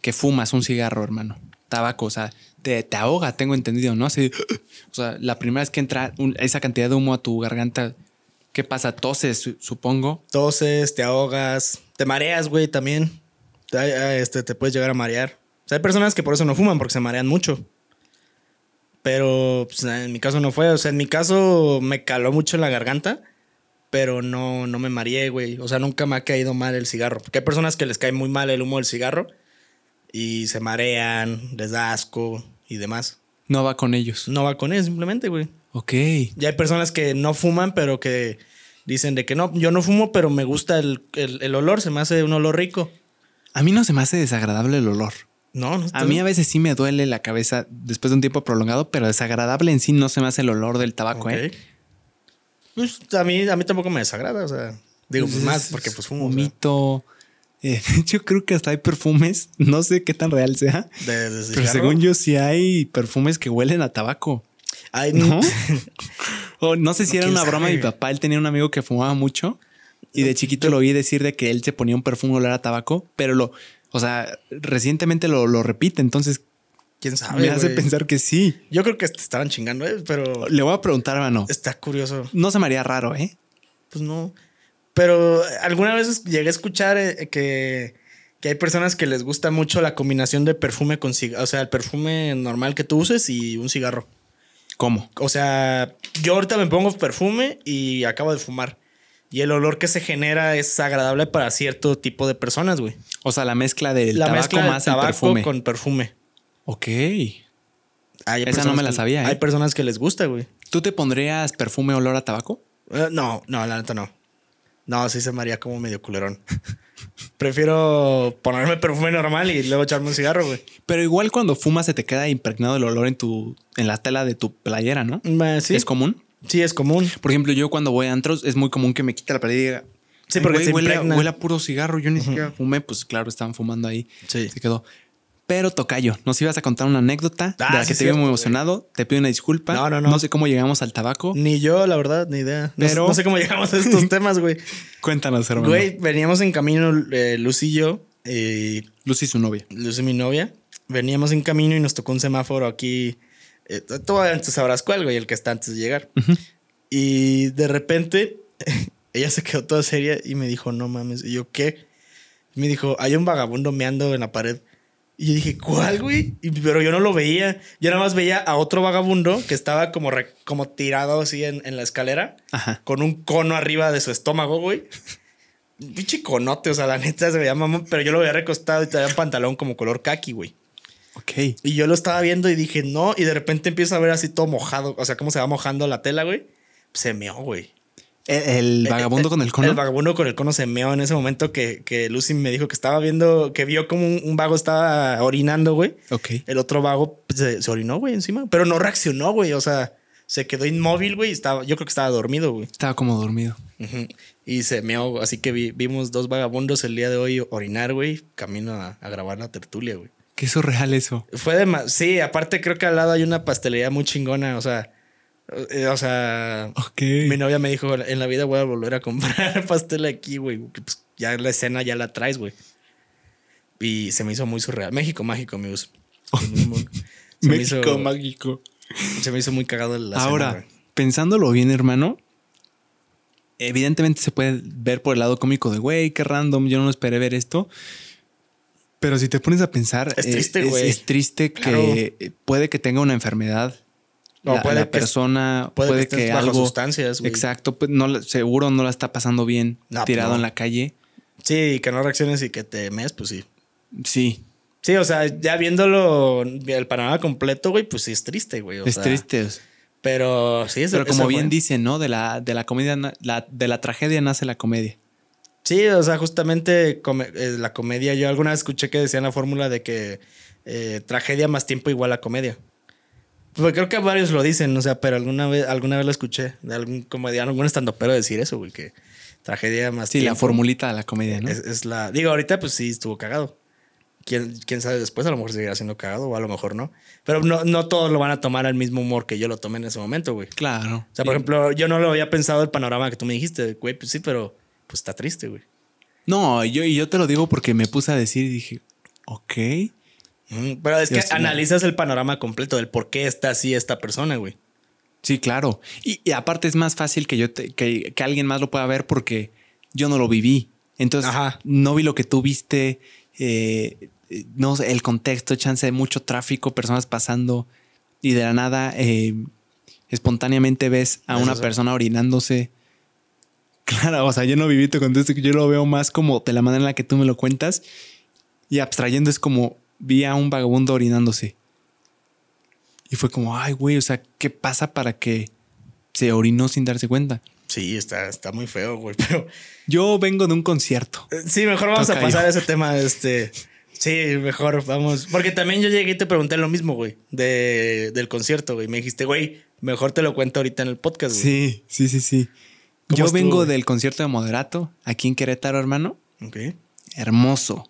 que fumas un cigarro, hermano? Tabaco, o sea, te, te ahoga, tengo entendido, ¿no? Así, o sea, la primera vez que entra esa cantidad de humo a tu garganta, ¿qué pasa? Toses, su- supongo. Toses, te ahogas, te mareas, güey, también. Te, eh, este, te puedes llegar a marear. O sea, hay personas que por eso no fuman porque se marean mucho. Pero pues, en mi caso no fue. O sea, en mi caso me caló mucho en la garganta, pero no, no me mareé, güey. O sea, nunca me ha caído mal el cigarro. Porque hay personas que les cae muy mal el humo del cigarro y se marean, les da asco y demás. No va con ellos. No va con eso, simplemente, güey. Ok. Ya hay personas que no fuman, pero que dicen de que no, yo no fumo, pero me gusta el, el- el olor, se me hace un olor rico. A mí no se me hace desagradable el olor. No, no. A mí a veces sí me duele la cabeza después de un tiempo prolongado, pero desagradable en sí no se me hace el olor del tabaco, ¿eh? Pues a mí, a mí tampoco me desagrada, o sea, digo, pues más porque pues fumo. Vomito, Eh, de hecho, creo que hasta hay perfumes, no sé qué tan real sea, De, de pero según yo sí hay perfumes que huelen a tabaco. Ay, ¿No? o no sé si era ¿Quién una broma de mi papá, él tenía un amigo que fumaba mucho y de chiquito lo oí decir de que él se ponía un perfume olor a tabaco, pero lo, o sea, recientemente lo, lo repite, entonces ¿Quién sabe? me hace pensar que sí. Yo creo que te estaban chingando, ¿eh? pero Le voy a preguntar, hermano. está curioso. No se me haría raro, ¿eh? Pues no. Pero alguna vez llegué a escuchar eh, que, que hay personas que les gusta mucho la combinación de perfume con cigarro. O sea, el perfume normal que tú uses y un cigarro. ¿Cómo? O sea, yo ahorita me pongo perfume y acabo de fumar. Y el olor que se genera es agradable para cierto tipo de personas, güey. O sea, la mezcla del La tabaco mezcla de más el tabaco perfume. con perfume. Ok. Hay Esa no me la sabía, ¿eh? Hay personas que les gusta, güey. ¿Tú te pondrías perfume olor a tabaco? Eh, no, no, la neta no. No, sí se me haría como medio culerón. Prefiero ponerme perfume normal y luego echarme un cigarro, güey. Pero igual cuando fumas se te queda impregnado el olor en tu en la tela de tu playera, ¿no? Sí, Es común. sí, es común. Por ejemplo, yo cuando voy a antros es muy común que me quite la playera y diga, Sí, "Ay, porque güey, se huele, a- impregna". huele a puro cigarro. Yo ni siquiera fumé, pues claro, estaban fumando ahí. Sí. Se quedó. Pero Tocayo, nos ibas a contar una anécdota Ah, de la sí, que te cierto, veo muy güey. emocionado. Te pido una disculpa. No, no, no. No sé cómo llegamos al tabaco. Ni yo, la verdad, ni idea. No, Pero- sé, no sé cómo llegamos a estos temas, güey. Cuéntanos, hermano. Güey, veníamos en camino, eh, Luz y yo, y Lucy, su novia. Luz y mi novia. Veníamos en camino y nos tocó un semáforo aquí. Eh, tú tú sabrás cuál, güey, el que está antes de llegar. Y de repente, ella se quedó toda seria y me dijo, no mames. Y yo, ¿qué? Me dijo, hay un vagabundo meando en la pared. Y yo dije, ¿cuál, güey? Y- pero yo no lo veía. Yo nada más veía a otro vagabundo que estaba como, re- como tirado así en, en la escalera, Ajá. con un cono arriba de su estómago, güey. Pinche conote, o sea, la neta se veía mamón, pero yo lo veía recostado y traía un pantalón como color kaki, güey. Ok. Y yo lo estaba viendo y dije, no, y de repente empiezo a ver así todo mojado, o sea, cómo se va mojando la tela, güey. Se meó, güey. El, el vagabundo con el cono. El vagabundo con el cono se meó en ese momento que, que Lucy me dijo que estaba viendo, que vio como un, un vago estaba orinando, güey. ok. El otro vago pues, se, se orinó, güey, encima. Pero no reaccionó, güey. O sea, se quedó inmóvil, güey. Estaba, yo creo que estaba dormido, güey. Estaba como dormido. Y se meó. Así que vi- vimos dos vagabundos el día de hoy orinar, güey. Camino a, a grabar la tertulia, güey. Qué surreal eso. Fue de más. Sí, aparte creo que al lado hay una pastelería muy chingona. O sea, o sea, mi novia me dijo: En la vida voy a volver a comprar pastel aquí, güey. pues, ya la escena ya la traes, güey. Y se me hizo muy surreal. México mágico, amigos. Se me México hizo- mágico. Se me hizo muy cagado la Ahora, pensándolo bien, hermano, evidentemente se puede ver por el lado cómico de, güey, qué random, yo no esperé ver esto. Pero si te pones a pensar, Es eh, triste, es, güey. es triste que eh, puede que tenga una enfermedad. O la, puede la que- persona puede puede, que que, bajo algo sustancias, güey. exacto pues no seguro no la está pasando bien No, tirado no. en la calle Sí, que no reacciones y que te mes, pues sí. sí Sí, o sea, ya viéndolo el panorama completo, güey, pues sí es triste, güey. o es sea, triste Pero sí, eso, pero como bien fue. dicen no de la de la comedia la, de la tragedia nace la comedia Sí, o sea, justamente come- eh, la comedia, yo alguna vez escuché que decían la fórmula de que eh, tragedia más tiempo igual a comedia. Pues creo que varios lo dicen, o sea, pero alguna vez, alguna vez lo escuché de algún comediano, algún estandopero decir eso, güey, que tragedia más sí la formulita de la comedia no es, es la... Digo, ahorita pues sí estuvo cagado. ¿Quién, quién sabe después, a lo mejor seguirá siendo cagado o a lo mejor no. Pero no, no todos lo van a tomar al mismo humor que yo lo tomé en ese momento, güey. claro O sea, por ejemplo, yo no lo había pensado el panorama que tú me dijiste, güey, pues sí, pero pues está triste, güey. no yo y yo te lo digo porque me puse a decir y dije ok Pero es que Dios, no. analizas el panorama completo del por qué está así esta persona, güey. Sí, claro. Y, y aparte es más fácil que yo te- que, que alguien más lo pueda ver porque yo no lo viví. Entonces Ajá. no vi lo que tú viste. eh, no sé, el contexto, chance de mucho tráfico, personas pasando y de la nada eh, espontáneamente ves a ¿Ves una persona orinándose. Claro, o sea, yo no viví tu contexto, yo lo veo más como de la manera en la que tú me lo cuentas y abstrayendo es como vi a un vagabundo orinándose. Y fue como, ay, güey, o sea, ¿qué pasa para que se orinó sin darse cuenta? Sí, está, está muy feo, güey. Pero Yo vengo de un concierto. eh, sí, mejor vamos a pasar a ese tema. Este, sí, mejor vamos. Porque también yo llegué y te pregunté lo mismo, güey, de, del concierto, güey. Me dijiste, güey, mejor te lo cuento ahorita en el podcast, güey. Sí, sí, sí, sí. ¿Cómo Yo vengo del concierto de Moderato, aquí en Querétaro, hermano. Ok. Hermoso.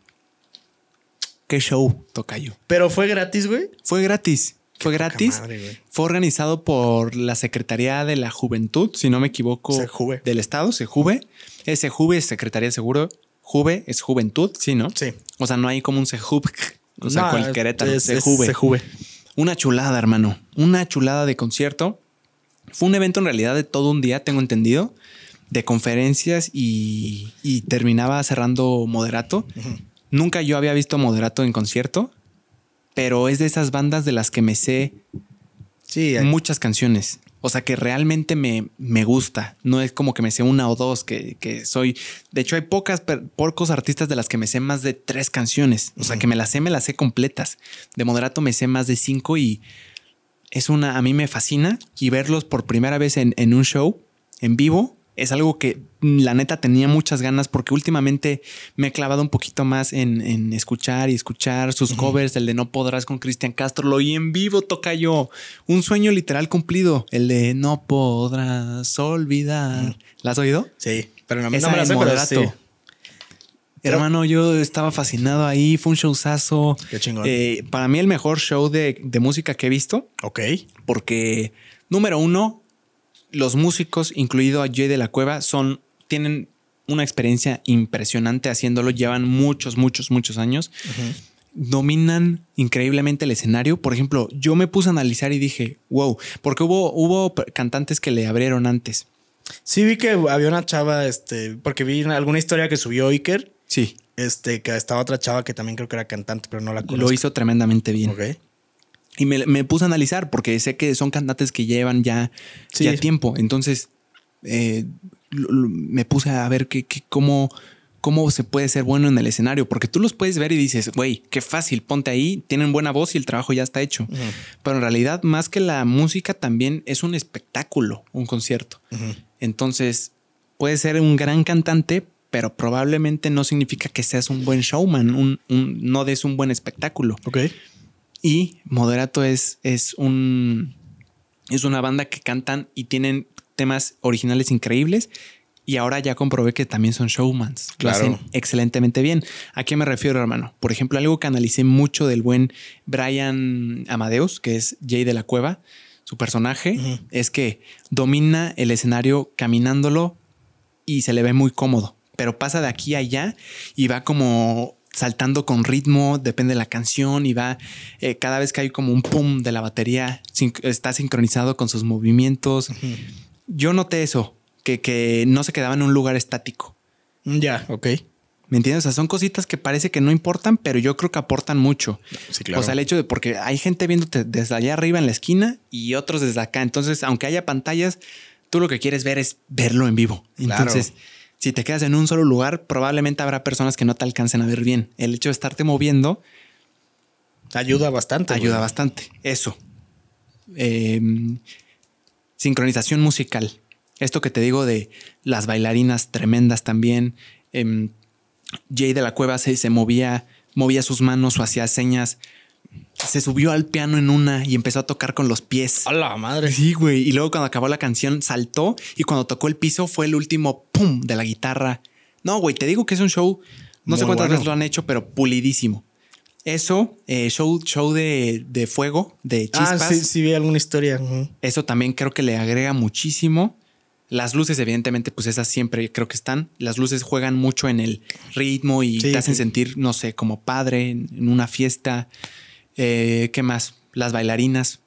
Qué show, Tocayo. Pero fue gratis, güey. Fue gratis. Fue gratis. madre. Fue organizado por la Secretaría de la Juventud, si no me equivoco, Sejuve. del Estado, Sejuve. Es Sejuve, es Secretaría Seguro. Juve es Juventud, sí, ¿no? Sí. O sea, no hay como un Sejub, o sea, No, cual Querétaro, es- es Sejuve. Sejuve. Una chulada, hermano. Una chulada de concierto. Fue un evento en realidad de todo un día, tengo entendido, de conferencias y, y terminaba cerrando Moderato. Nunca yo había visto Moderato en concierto, pero es de esas bandas de las que me sé Sí, muchas canciones. O sea, que realmente me, me gusta. No es como que me sé una o dos, que, que soy... De hecho, hay pocas, pocos artistas de las que me sé más de tres canciones. O sea, que me las sé, me las sé completas. De moderato me sé más de cinco y es una... A mí me fascina. Y verlos por primera vez en, en un show, en vivo, es algo que mm, la neta tenía muchas ganas porque últimamente me he clavado un poquito más en, en escuchar y escuchar sus covers, el de No Podrás con Cristian Castro, lo oí en vivo, toca yo. Un sueño literal cumplido, el de No Podrás olvidar. ¿La has oído? sí. Pero no, me la sé, pero sí. Hermano, yo estaba fascinado ahí, fue un showzazo. Qué chingón. Eh, para mí el mejor show de, de música que he visto Ok. porque número uno, los músicos, incluido a Jay de la Cueva, son, tienen una experiencia impresionante haciéndolo, llevan muchos, muchos, muchos años. Dominan increíblemente el escenario. Por ejemplo, yo me puse a analizar y dije, wow, porque hubo, hubo cantantes que le abrieron antes. Sí, vi que había una chava, este, porque vi alguna historia que subió Iker, Sí, este, que estaba otra chava que también creo que era cantante, pero no la conozco. lo hizo tremendamente bien. Ok. Y me, me puse a analizar porque sé que son cantantes que llevan ya, Sí. ya tiempo. Entonces eh, me puse a ver que, que cómo, cómo se puede ser bueno en el escenario. Porque tú los puedes ver y dices, güey, qué fácil, ponte ahí, tienen buena voz y el trabajo ya está hecho. Pero en realidad, más que la música, también es un espectáculo, un concierto. Entonces, puedes ser un gran cantante, pero probablemente no significa que seas un buen showman, un, un- no des un buen espectáculo. Ok. Y Moderato es, es un es una banda que cantan y tienen temas originales increíbles. Y ahora ya comprobé que también son showmans. Lo hacen excelentemente bien. ¿A qué me refiero, hermano? Por ejemplo, algo que analicé mucho del buen Brian Amadeus, que es Jay de la Cueva, su personaje, es que domina el escenario caminándolo y se le ve muy cómodo. Pero pasa de aquí a allá y va como saltando con ritmo, depende de la canción y va eh, cada vez que hay como un pum de la batería, sin- está sincronizado con sus movimientos. Yo noté eso, que, que no se quedaba en un lugar estático. Mm, Ya, ok. ¿Me entiendes? O sea, son cositas que parece que no importan, pero yo creo que aportan mucho. Sí, claro. O sea, el hecho de porque hay gente viéndote desde allá arriba en la esquina y otros desde acá. Entonces, aunque haya pantallas, tú lo que quieres ver es verlo en vivo. Claro. Si te quedas en un solo lugar, probablemente habrá personas que no te alcancen a ver bien. El hecho de estarte moviendo Ayuda bastante. ayuda güey. bastante. Eso. Eh, sincronización musical. Esto que te digo de las bailarinas tremendas también. Em, Jay de la Cueva se, se movía, movía sus manos o hacía señas. Se subió al piano en una y empezó a tocar con los pies. A la madre. Sí, güey. Y luego cuando acabó la canción saltó y cuando tocó el piso fue el último pum de la guitarra. No, güey, te digo que es un show. No sé cuántas bueno. veces lo han hecho, pero pulidísimo. Eso, eh, show, show de, de fuego, de chispas. Ah, sí, sí, vi alguna historia. Eso también creo que le agrega muchísimo. Las luces, evidentemente, pues esas siempre creo que están. Las luces juegan mucho en el ritmo y Sí, te hacen sí. sentir, no sé, como padre en una fiesta. Eh, ¿Qué más? Las bailarinas.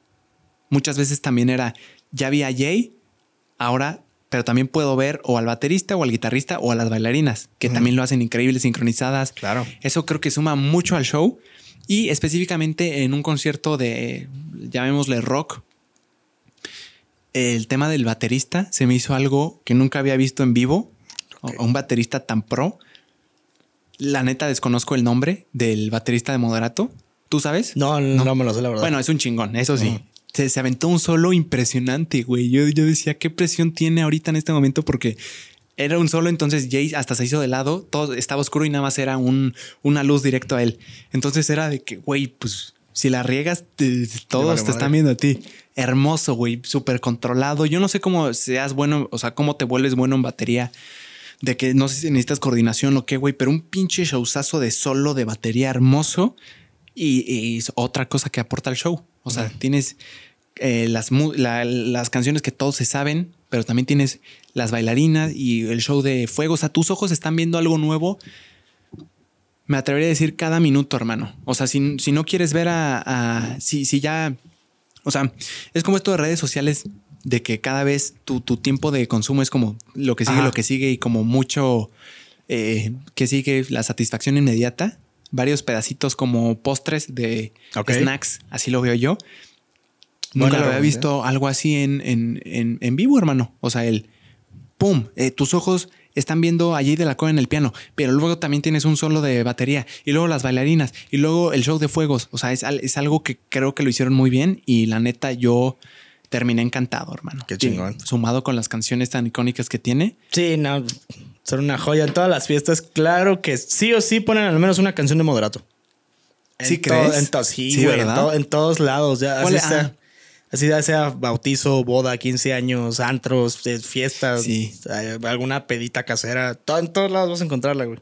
Muchas veces también era, ya vi a Jay, ahora, pero también puedo ver o al baterista o al guitarrista o a las bailarinas, que también lo hacen increíbles, sincronizadas. Claro. Eso creo que suma mucho al show. Y específicamente en un concierto de, llamémosle rock, el tema del baterista se me hizo algo que nunca había visto en vivo. O- Un baterista tan pro. La neta desconozco el nombre del baterista de Moderato. ¿Tú sabes? No, no, me lo sé, la verdad. Bueno, es un chingón, eso sí. Se, se aventó un solo impresionante, güey. Yo, yo decía, ¿qué presión tiene ahorita en este momento? Porque era un solo, entonces Jay hasta se hizo de lado, todo estaba oscuro y nada más era un, una luz directo a él. Entonces era de que, güey, pues si la riegas, te- todos vale te madre. están viendo a ti. Hermoso, güey, súper controlado. Yo no sé cómo seas bueno, o sea, cómo te vuelves bueno en batería de que no sé si necesitas coordinación o qué, güey, pero un pinche showzazo de solo de batería hermoso y, y es otra cosa que aporta al show. O sea, tienes eh, las, la- las canciones que todos se saben, pero también tienes las bailarinas y el show de fuego. O sea, tus ojos están viendo algo nuevo. Me atrevería a decir cada minuto, hermano. O sea, si, si no quieres ver a, a- si, si ya, o sea, es como esto de redes sociales de que cada vez tu, tu tiempo de consumo es como lo que sigue, Ajá. lo que sigue y como mucho eh, que sigue la satisfacción inmediata. Varios pedacitos como postres de snacks, así lo veo yo. Buena Nunca lo había visto algo así en, en, en, en vivo, hermano. O sea, el pum, eh, tus ojos están viendo allí de la cola en el piano, pero luego también tienes un solo de batería y luego las bailarinas y luego el show de fuegos. O sea, es, es algo que creo que lo hicieron muy bien y la neta yo terminé encantado, hermano. Qué Y chingón. sumado con las canciones tan icónicas que tiene. Sí, no, son una joya en todas las fiestas. Claro que sí o sí ponen al menos una canción de moderato. ¿Sí En crees? to- en to- sí, Sí, güey, en, ¿verdad? to- en todos lados. Ya, ¿Cuál así, sea, así sea bautizo, boda, 15 años, antros, eh, fiestas, Sí. eh, alguna pedita casera. todo- en todos lados vas a encontrarla, güey.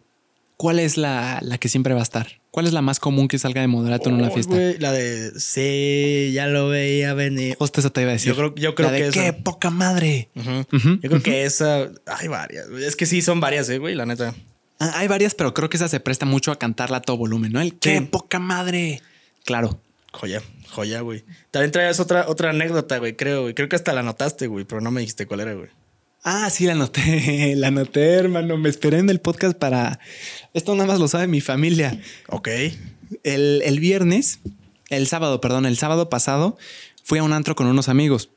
¿Cuál es la, la que siempre va a estar? ¿Cuál es la más común que salga de moderato en una fiesta? la de sí, ya lo veía venir. Justo eso te iba a decir. Yo creo- yo creo La de que esa. ¡Qué poca madre! Ujú. Ujú, Yo creo que esa. Hay varias. Es que sí, son varias, eh, güey, la neta. Ah, Hay varias, pero creo que esa se presta mucho a cantarla a todo volumen, ¿no? El ¡Qué Sí. poca madre! Claro. Joya, joya, güey. También traías otra, otra anécdota, güey, creo, güey. Creo que hasta la notaste, güey, pero no me dijiste cuál era, güey. Ah, sí, la anoté, la anoté, hermano. Me esperé en el podcast para... Esto nada más lo sabe mi familia. Ok. El, el viernes, el sábado, perdón, el sábado pasado, fui a un antro con unos amigos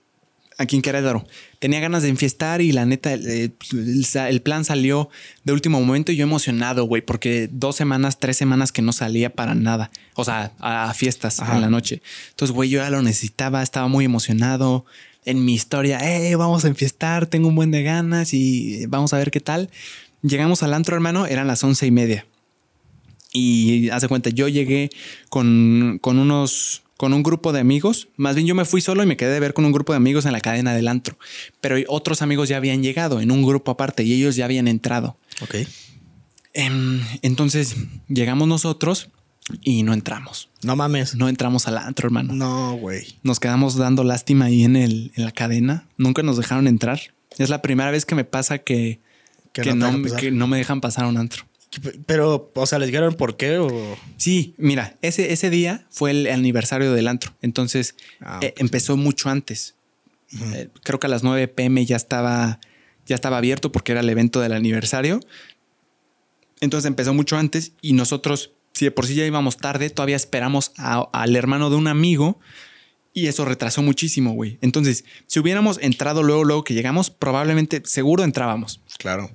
aquí en Querétaro. Tenía ganas de enfiestar y la neta, eh, el, plan salió de último momento y yo emocionado, güey, porque dos semanas, tres semanas que no salía para nada. O sea, a, a fiestas Ajá. en la noche. Entonces, güey, yo ya lo necesitaba, estaba muy emocionado. En mi historia, eh, vamos a enfiestar, tengo un buen de ganas y vamos a ver qué tal. Llegamos al antro, hermano, eran las once y media. Y hace cuenta, yo llegué con, con unos, con un grupo de amigos. Más bien yo me fui solo y me quedé de ver con un grupo de amigos en la cadena del antro. Pero otros amigos ya habían llegado en un grupo aparte y ellos ya habían entrado. Ok. Em, entonces llegamos nosotros y no entramos. No mames. No entramos al antro, hermano. No, güey. Nos quedamos dando lástima ahí en, el, en la cadena. Nunca nos dejaron entrar. Es la primera vez que me pasa que, Que que, no que no me dejan pasar a un antro. Pero, o sea, ¿les dijeron por qué o...? Sí, mira, ese, ese día fue el aniversario del antro. Entonces Ah, eh, empezó mucho antes. Eh, creo que a las 9 pm ya estaba, ya estaba abierto porque era el evento del aniversario. Entonces empezó mucho antes y nosotros, si de por sí ya íbamos tarde, todavía esperamos a- al hermano de un amigo y eso retrasó muchísimo, güey. Entonces, si hubiéramos entrado luego, luego que llegamos, probablemente, seguro entrábamos Claro.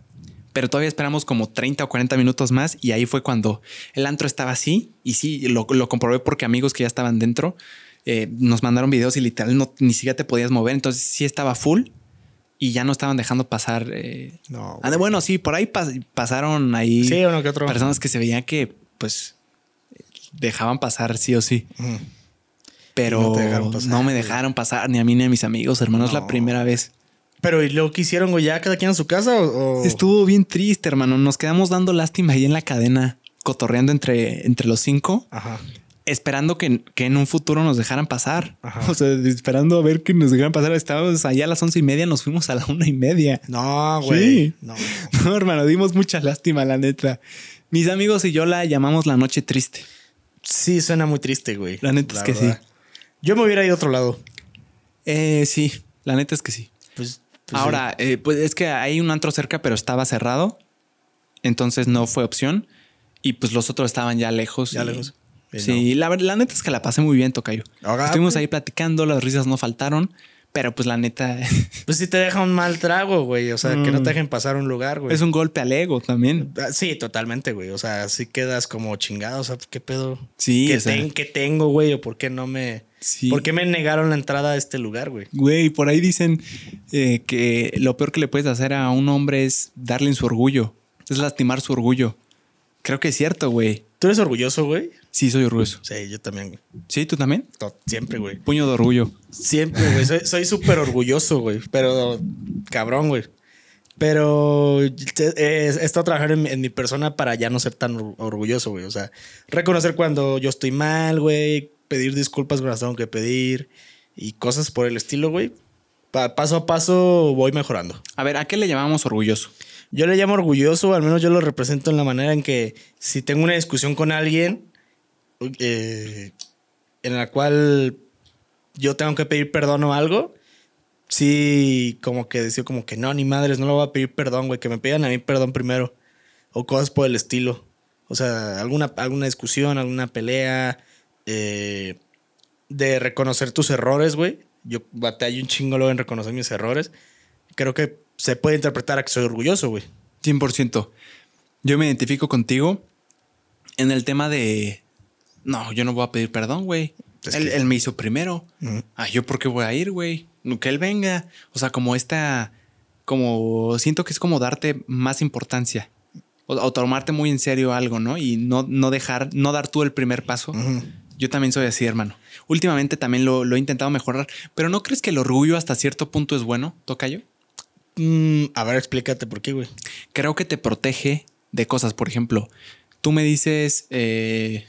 pero todavía esperamos como 30 o 40 minutos más y ahí fue cuando el antro estaba así y sí, lo, lo comprobé porque amigos que ya estaban dentro eh, nos mandaron videos y literal no, ni siquiera te podías mover, entonces sí estaba full y ya no estaban dejando pasar. eh, No. ah, bueno, sí, por ahí pas- pasaron ahí Sí, uno que otro. personas que se veían que pues dejaban pasar sí o sí. Pero No me dejaron pasar ni a mí ni a mis amigos, hermanos, la No. primera vez. Pero, ¿y luego qué hicieron, güey? ¿Ya cada quien a su casa o...? Estuvo bien triste, hermano. Nos quedamos dando lástima ahí en la cadena, cotorreando entre, entre los cinco, Ajá. esperando que, que en un futuro nos dejaran pasar. Ajá. O sea, esperando a ver que nos dejaran pasar. Estábamos allá a las once y media, nos fuimos a la una y media. No, güey. Sí. No. No, hermano, dimos mucha lástima, la neta. Mis amigos y yo la llamamos la noche triste. Sí, suena muy triste, güey. La neta es que sí. Yo me hubiera ido a otro lado. Eh, sí, la neta es que sí. Pues, pues Ahora, eh, pues es que hay un antro cerca, pero estaba cerrado. Entonces no fue opción. Y pues los otros estaban ya lejos. Ya y- lejos. Y Sí, la, neta es que la pasé muy bien, Tocayo. Ah, Estuvimos ok. ahí platicando, las risas no faltaron. Pero pues la neta Pues sí te deja un mal trago, güey. O sea, que no Mm. te dejen pasar un lugar, güey. es un golpe al ego también. Ah, Sí, totalmente, güey. O sea, sí quedas como chingado. O sea, ¿qué pedo? Sí, ¿Qué, o sea, ten- qué tengo, güey? ¿O por qué no me... sí. ¿Por qué me negaron la entrada a este lugar, güey? Güey, por ahí dicen eh, que lo peor que le puedes hacer a un hombre es darle en su orgullo. Es lastimar su orgullo. Creo que es cierto, güey. ¿Tú eres orgulloso, güey? Sí, soy orgulloso. Sí, yo también, güey. Sí, tú también. To- Siempre, güey. Puño de orgullo. Siempre, güey. Soy- súper orgulloso, güey. Pero cabrón, güey. Pero he, estado trabajando en, en mi persona para ya no ser tan or- orgulloso, güey. O sea, reconocer cuando yo estoy mal, güey. Pedir disculpas cuando las tengo que pedir. Y cosas por el estilo, güey. Pa- paso a paso voy mejorando. A ver, ¿a qué le llamamos orgulloso? Yo le llamo orgulloso, al menos yo lo represento en la manera en que si tengo una discusión con alguien eh, en la cual yo tengo que pedir perdón o algo, sí, como que decir como que no, ni madres, no le voy a pedir perdón, güey, que me pidan a mí perdón primero. O cosas por el estilo. O sea, alguna, alguna discusión, alguna pelea, eh, de reconocer tus errores, güey. Yo batallo un chingo en reconocer mis errores. Creo que se puede interpretar a que soy orgulloso, güey. 100%. Yo me identifico contigo en el tema de... No, yo no voy a pedir perdón, güey. Él, que- él me hizo primero. Ah, ¿yo por qué voy a ir, güey? Que él venga. O sea, como esta... Como... Siento que es como darte más importancia. O, o tomarte muy en serio algo, ¿no? Y no, no dejar... No dar tú el primer paso. Yo también soy así, hermano. Últimamente también lo, lo he intentado mejorar. Pero ¿no crees que el orgullo hasta cierto punto es bueno, Tocayo? Mm, a ver, explícate por qué, güey. creo que te protege de cosas. Por ejemplo, tú me dices, eh,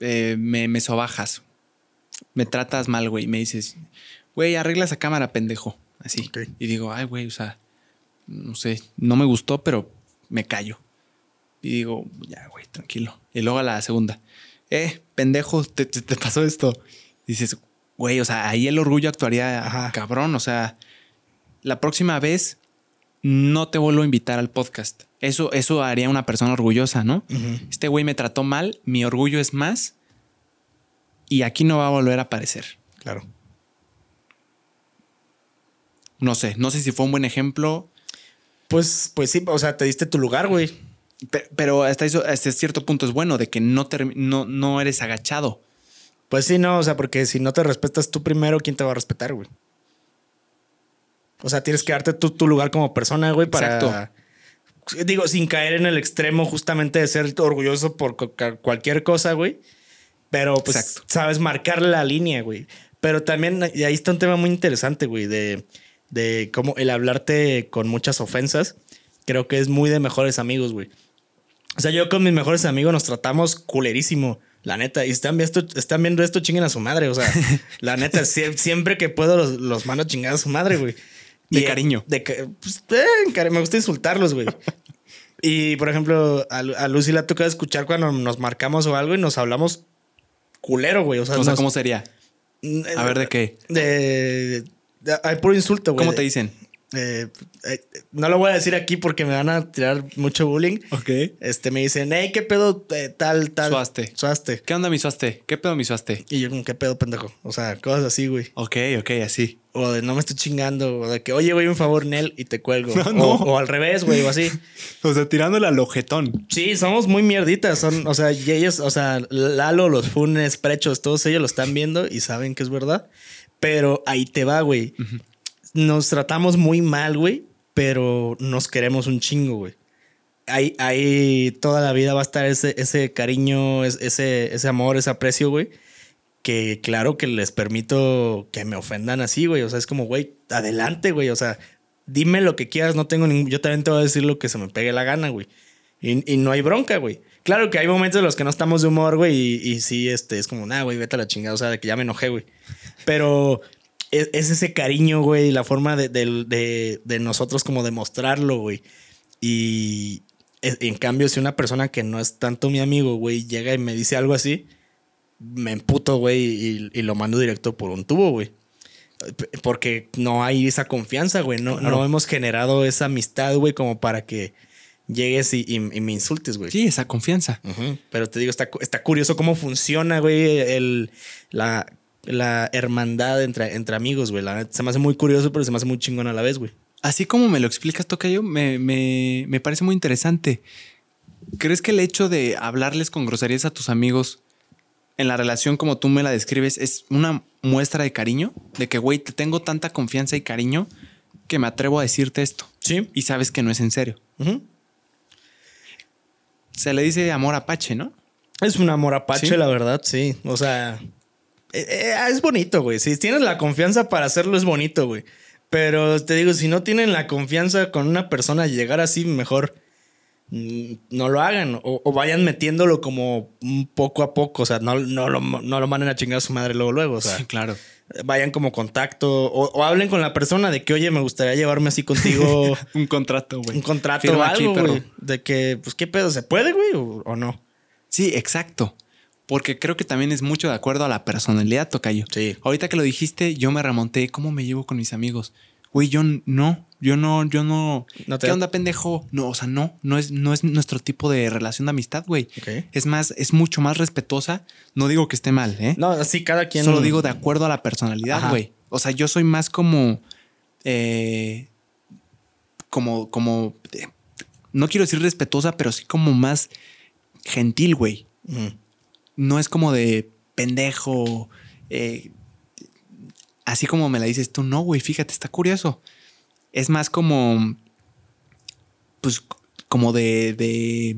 eh, me, me sobajas, me tratas mal, güey. Me dices, güey, arregla esa cámara, pendejo. Así. Y digo, ay, güey, o sea, no sé, no me gustó, pero me callo. Y digo, ya, güey, tranquilo. Y luego a la segunda, eh, pendejo, te, te- te pasó esto. Dices, güey, o sea, ahí el orgullo actuaría Ajá. cabrón. O sea, la próxima vez no te vuelvo a invitar al podcast. Eso, eso haría una persona orgullosa, ¿no? Este güey me trató mal, mi orgullo es más y aquí no va a volver a aparecer. Claro. No sé, no sé si fue un buen ejemplo, Pues, pues sí, o sea, te diste tu lugar, güey. pe- pero hasta, eso, hasta cierto punto es bueno de que no, termi- no, no eres agachado. Pues sí, no, o sea, porque si no te respetas tú primero, ¿quién te va a respetar, güey? O sea, tienes que darte tu lugar como persona, güey, para. Exacto. Digo, sin caer en el extremo justamente de ser orgulloso por cualquier cosa, güey. Pero pues Exacto. sabes marcar la línea, güey. Pero también, y ahí está un tema muy interesante, güey, de, de cómo el hablarte con muchas ofensas, creo que es muy de mejores amigos, güey. O sea, yo con mis mejores amigos nos tratamos culerísimo, la neta. Y están, viendo esto, están viendo esto, chinguen a su madre. O sea, la neta, sie- siempre que puedo los, los mando a chingar a su madre, güey. De Y, cariño. De, pues, eh, me gusta insultarlos, güey. Y, por ejemplo, a, a Lucy le ha tocado escuchar cuando nos marcamos o algo y nos hablamos culero, güey. O sea, O sea, nos- ¿cómo sería? A ver, ¿de qué? De, de- hay puro insulto, güey. ¿Cómo te dicen? Eh, eh, no lo voy a decir aquí porque me van a tirar mucho bullying. Ok. Este, me dicen, hey, ¿qué pedo? Eh, tal, tal. Suaste. Suaste. ¿Qué onda, mi suaste? ¿Qué pedo, mi suaste? Y yo como, ¿qué pedo, pendejo? O sea, cosas así, güey. Ok, ok, así. O de no me estoy chingando. O de que, oye, güey, un favor, Nel, y te cuelgo. No, o, no. o al revés, güey, o así. O sea, tirándole al ojetón. Sí, somos muy mierditas. Son, o sea, y ellos, o sea, Lalo, los Funes, Prechos, todos ellos lo están viendo y saben que es verdad. Pero ahí te va, güey. Nos tratamos muy mal, güey, pero nos queremos un chingo, güey. Ahí, ahí toda la vida va a estar ese, ese cariño, es- ese, ese amor, ese aprecio, güey. Que claro que les permito que me ofendan así, güey. O sea, es como, güey, adelante, güey. O sea, dime lo que quieras, no tengo ningún. Yo también te voy a decir lo que se me pegue la gana, güey. Y, y no hay bronca, güey. Claro que hay momentos en los que no estamos de humor, güey, y, y sí, este, es como, nah, güey, vete a la chingada, o sea, de que ya me enojé, güey. Pero es, es ese cariño, güey, la forma de, del- de- de nosotros como demostrarlo, güey. Y en cambio, si una persona que no es tanto mi amigo, güey, llega y me dice algo así, me emputo, güey, y, y lo mando directo por un tubo, güey. Porque no hay esa confianza, güey. No, Claro. no hemos generado esa amistad, güey, como para que llegues y, y- y me insultes, güey. Sí, esa confianza. Pero te digo, está, está curioso cómo funciona, güey, el, la, la hermandad entre, entre amigos, güey. La Se me hace muy curioso, pero se me hace muy chingón a la vez, güey. Así como me lo explicas, Tocayo, me, me, me parece muy interesante. ¿Crees que el hecho de hablarles con groserías a tus amigos en la relación como tú me la describes es una muestra de cariño? De que, güey, te tengo tanta confianza y cariño que me atrevo a decirte esto. Sí. Y sabes que no es en serio. Se le dice amor apache, ¿no? Es un amor apache, Sí. la verdad, sí. O sea, es bonito, güey. Si tienes la confianza para hacerlo, es bonito, güey. Pero te digo, si no tienen la confianza con una persona, llegar así, mejor mm, no lo hagan o, o vayan metiéndolo como un poco a poco. O sea, no, no, lo, no lo manden a chingar a su madre luego, luego. O sea, Sí, claro. vayan como contacto o, o hablen con la persona de que, oye, me gustaría llevarme así contigo Un contrato, güey. un contrato Firma o algo. De que, pues, ¿qué pedo? ¿Se puede, güey? O no? Sí, exacto. Porque creo que también es mucho de acuerdo a la personalidad, Tocayo. Sí. Ahorita que lo dijiste, yo me remonté. ¿Cómo me llevo con mis amigos? Güey, yo no. Yo no, yo no. No te- ¿Qué onda, pendejo? No, o sea, no. No es, no es nuestro tipo de relación de amistad, güey. Ok. Es más, es mucho más respetuosa. No digo que esté mal, ¿eh? No, así cada quien. Solo digo de acuerdo a la personalidad, güey. O sea, yo soy más como. eh, como. como. eh, no quiero decir respetuosa, pero sí como más gentil, güey. Ujú. No es como de pendejo. eh, así como me la dices tú, no, güey, fíjate, está curioso. Es más como. Pues como de. de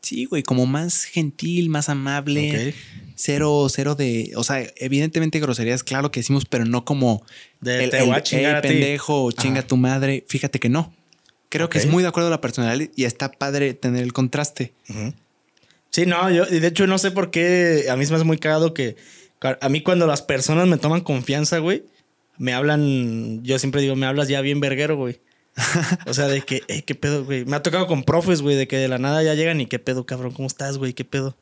sí, güey, como más gentil, más amable. Cero, cero de. O sea, evidentemente groserías, claro que decimos, pero no como. De te voy a chingar "Ey, a ti". pendejo, o chinga Ajá. tu madre. Fíjate que no. Creo que es muy de acuerdo a la personalidad y está padre tener el contraste. Ujú. Sí, no, yo, y de hecho no sé por qué, a mí se me hace muy cagado que a mí cuando las personas me toman confianza, güey, me hablan, yo siempre digo, me hablas ya bien verguero, güey. O sea, de que, "Ey, qué pedo, güey. Me ha tocado con profes, güey, de que de la nada ya llegan y qué pedo, cabrón, ¿cómo estás, güey? ¿Qué pedo?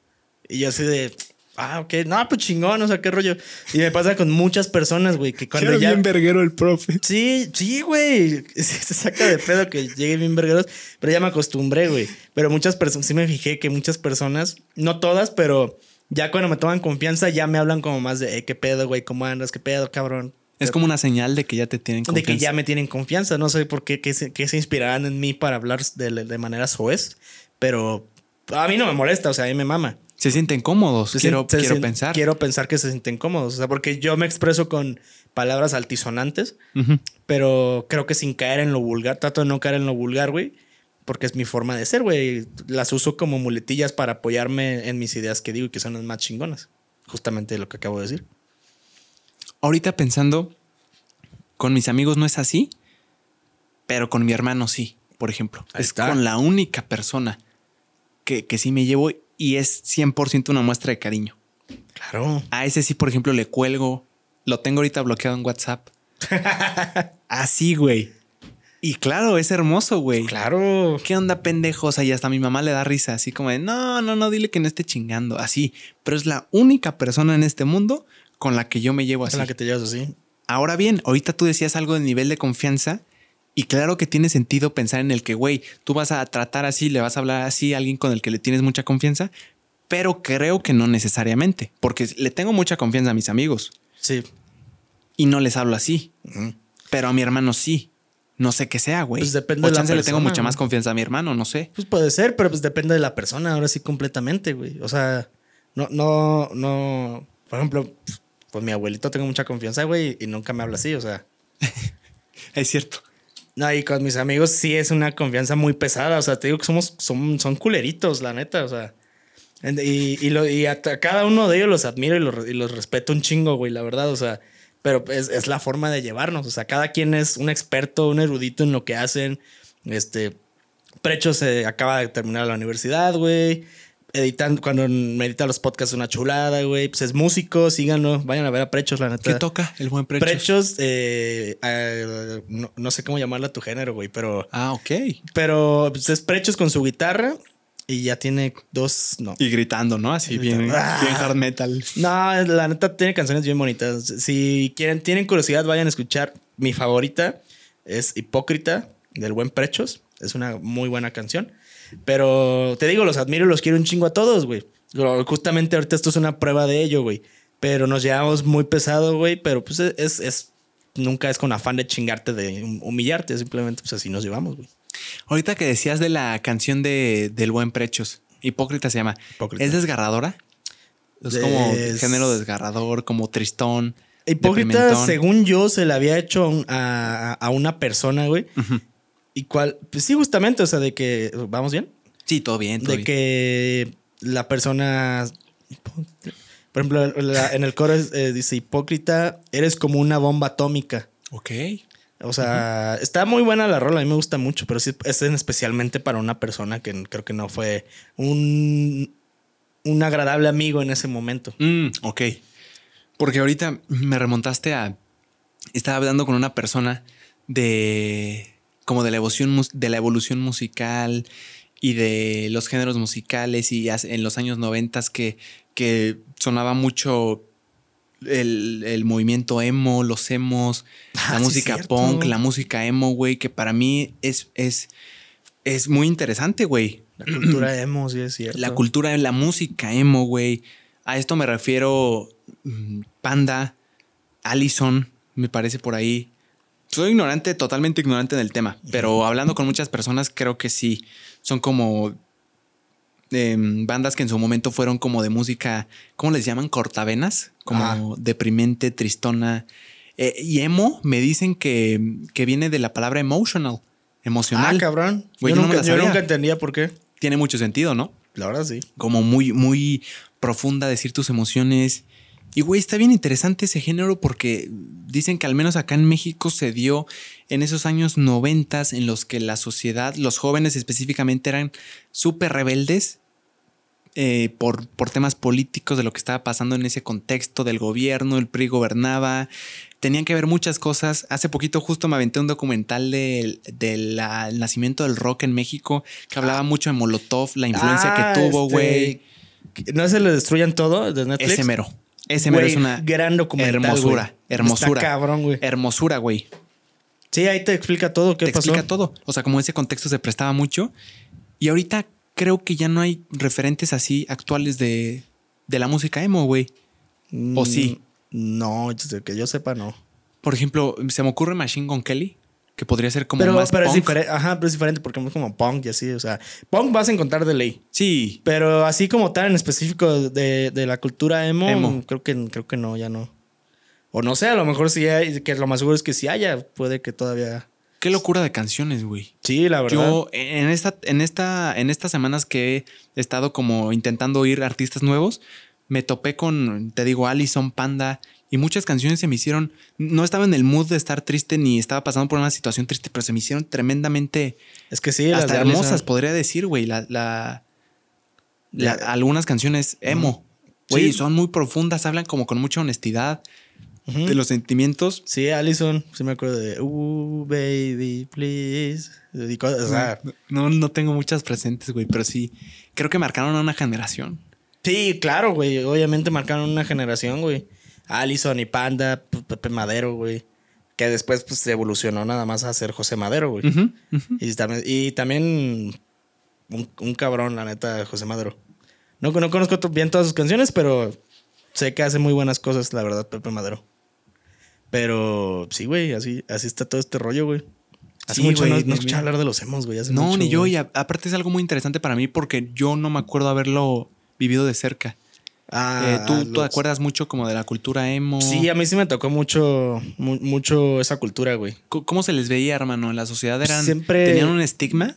Y yo así de, ah, ok, no, pues chingón, o sea, qué rollo. Y me pasa con muchas personas, güey, que cuando ya... verguero el profe. Sí, sí, güey. Se saca de pedo que lleguen bien vergueros, pero ya me acostumbré, güey. Pero muchas personas, sí me fijé que muchas personas, no todas, pero ya cuando me toman confianza ya me hablan como más de, "Eh, ¿qué pedo, güey? ¿Cómo andas? ¿Qué pedo, cabrón? Es como una señal de que ya te tienen De confianza. que ya me tienen confianza. No sé por qué, qué se, qué se inspirarán en mí para hablar de, de manera soez, pero a mí no me molesta, o sea, a mí me mama. Se sienten cómodos, Se quiero, se quiero pensar. Quiero pensar que se sienten cómodos, o sea, porque yo me expreso con palabras altisonantes pero creo que sin caer en lo vulgar, trato de no caer en lo vulgar, güey, porque es mi forma de ser, güey. Las uso como muletillas para apoyarme en mis ideas que digo y que son las más chingonas. Justamente lo que acabo de decir. Ahorita pensando, con mis amigos no es así, pero con mi hermano sí, por ejemplo. Ahí es está. con la única persona que, que sí me llevo y es 100% una muestra de cariño. Claro. A ese sí, por ejemplo, le cuelgo. Lo tengo ahorita bloqueado en WhatsApp. Así, güey. Y claro, es hermoso, güey. Claro. ¿Qué onda, pendejo? O sea, y hasta mi mamá le da risa, así como de, no, no, no, dile que no esté chingando, así. Pero es la única persona en este mundo con la que yo me llevo así. Con la que te llevas así. Ahora bien, ahorita tú decías algo de nivel de confianza y claro que tiene sentido pensar en el que, güey, tú vas a tratar así, le vas a hablar así a alguien con el que le tienes mucha confianza, pero creo que no necesariamente, porque le tengo mucha confianza a mis amigos Sí. y no les hablo así, pero a mi hermano sí. No sé qué sea, güey. Pues depende o de la chance le tengo persona, mucha más confianza a mi hermano, no sé. Pues puede ser, pero pues depende de la persona, ahora sí completamente, güey. O sea, no, no, no. Por ejemplo, pues mi abuelito tengo mucha confianza, güey, y nunca me habla así, o sea. Es cierto. No, y con mis amigos sí es una confianza muy pesada. O sea, te digo que somos, son, son culeritos, la neta. O sea. Y, y, lo- y a, a cada uno de ellos los admiro y los, y los respeto un chingo, güey, la verdad. O sea, pero es, es la forma de llevarnos. O sea, cada quien es un experto, un erudito en lo que hacen. Este. Precho se acaba de terminar la universidad, güey. Editando, cuando me edita los podcasts, una chulada, güey. Pues es músico, síganlo. Vayan a ver a Prechos, la neta. ¿Qué toca el buen precho? Prechos, eh, eh, no, no sé cómo llamarla a tu género, güey, pero, Ah, ok. pero pues, es Prechos con su guitarra y ya tiene dos, no. Y gritando, ¿no? Así bien, Ah. bien hard metal. No, la neta tiene canciones bien bonitas. Si quieren, tienen curiosidad, vayan a escuchar. Mi favorita es Hipócrita del buen Prechos. Es una muy buena canción. Pero te digo, los admiro y los quiero un chingo a todos, güey. Justamente ahorita esto es una prueba de ello, güey. Pero nos llevamos muy pesado, güey. Pero pues es, es, nunca es con afán de chingarte, de humillarte. Simplemente pues así nos llevamos, güey. Ahorita que decías de la canción de, del buen Prechos, Hipócrita se llama. Hipócrita. ¿Es desgarradora? Es como Es- género desgarrador, como tristón. Hipócrita, según yo, se le había hecho a a, a una persona, güey. Ujú. Y cuál, pues sí, justamente, o sea, de que, ¿vamos bien? Sí, todo bien, todo De bien. que la persona, por ejemplo, la- en el coro eh, dice, hipócrita, eres como una bomba atómica. Ok. O sea, está muy buena la rola, a mí me gusta mucho, pero sí es especialmente para una persona que creo que no fue un, un agradable amigo en ese momento. Mm, ok. Porque ahorita me remontaste a. Estaba hablando con una persona de. Como de la evolución, de la evolución musical y de los géneros musicales y en los años noventas que, que sonaba mucho el, movimiento emo, los emos, la ah, música punk, la música emo, güey, que para mí es, es, es muy interesante, güey. La cultura emo, sí es cierto. La cultura de la música emo, güey. A esto me refiero mm, Panda, Allison, me parece por ahí. Soy ignorante, totalmente ignorante del tema, pero hablando con muchas personas creo que sí son como em, bandas que en su momento fueron como de música, ¿cómo les llaman? Cortavenas, como deprimente, tristona. Eh, y emo me dicen que, viene de la palabra emotional, emocional. Ah, cabrón. yo, nunca, yo nunca entendía por qué. Tiene mucho sentido, ¿no? La verdad sí. Como muy, muy profunda decir tus emociones y güey, está bien interesante ese género porque dicen que al menos acá en México se dio en esos años noventas en los que la sociedad, los jóvenes específicamente eran súper rebeldes eh, por, por temas políticos de lo que estaba pasando en ese contexto del gobierno, el PRI gobernaba, tenían que ver muchas cosas. Hace poquito justo me aventé un documental del nacimiento del rock en México que hablaba ah. mucho de Molotov, la influencia que ah, tuvo, este, güey. ¿No se le destruyan todo de Netflix? Ese mero. Ese merece una gran documental. Hermosura, hermosura. Está cabrón, güey. Hermosura, güey. Sí, ahí te explica todo qué te explica todo. O sea, como ese contexto se prestaba mucho. Y ahorita creo que ya no hay referentes así actuales de, de la música emo, güey. ¿O sí? Mm, no, que yo sepa, no. Por ejemplo, se me ocurre Machine Gun Kelly que podría ser como más pero Es diferente, ajá, pero es diferente porque es como punk y así, o sea, punk vas a encontrar de ley. Sí. Pero así como tal en específico de, de la cultura emo, creo que creo que no, ya no. O no sé, a lo mejor sí hay, que lo más seguro es que sí haya, puede que todavía Qué locura de canciones, güey. Sí, la verdad. Yo en esta en esta en estas semanas que he estado como intentando oír artistas nuevos, me topé con te digo Allison Panda y muchas canciones se me hicieron, no estaba en el mood de estar triste ni estaba pasando por una situación triste, pero se me hicieron tremendamente... Es que sí, hasta hermosas, podría decir, güey. La, la, algunas canciones emo, güey, son muy profundas, hablan como con mucha honestidad de los sentimientos. Sí, Allison, sí me acuerdo de Uh, baby, please. no, no tengo muchas presentes, güey, pero sí, creo que marcaron a una generación. Sí, claro, güey. Obviamente marcaron una generación, güey. Allison y Panda, Pepe Madero, güey. Que después pues, se evolucionó nada más a ser José Madero, güey. Y, también, un, cabrón, la neta, José Madero. No, no conozco bien todas sus canciones, pero sé que hace muy buenas cosas, la verdad, Pepe Madero. Pero sí, güey, así, así está todo este rollo, güey. Hace mucho no, no hablar de los emos, güey. no, ni yo. Y aparte es algo muy interesante para mí porque yo no me acuerdo haberlo vivido de cerca. Ah, eh, ¿tú, te acuerdas mucho como de la cultura emo? Sí, a mí sí me tocó mucho, mucho esa cultura, güey. ¿Cómo se les veía, hermano? ¿En la sociedad eran, siempre... tenían un estigma?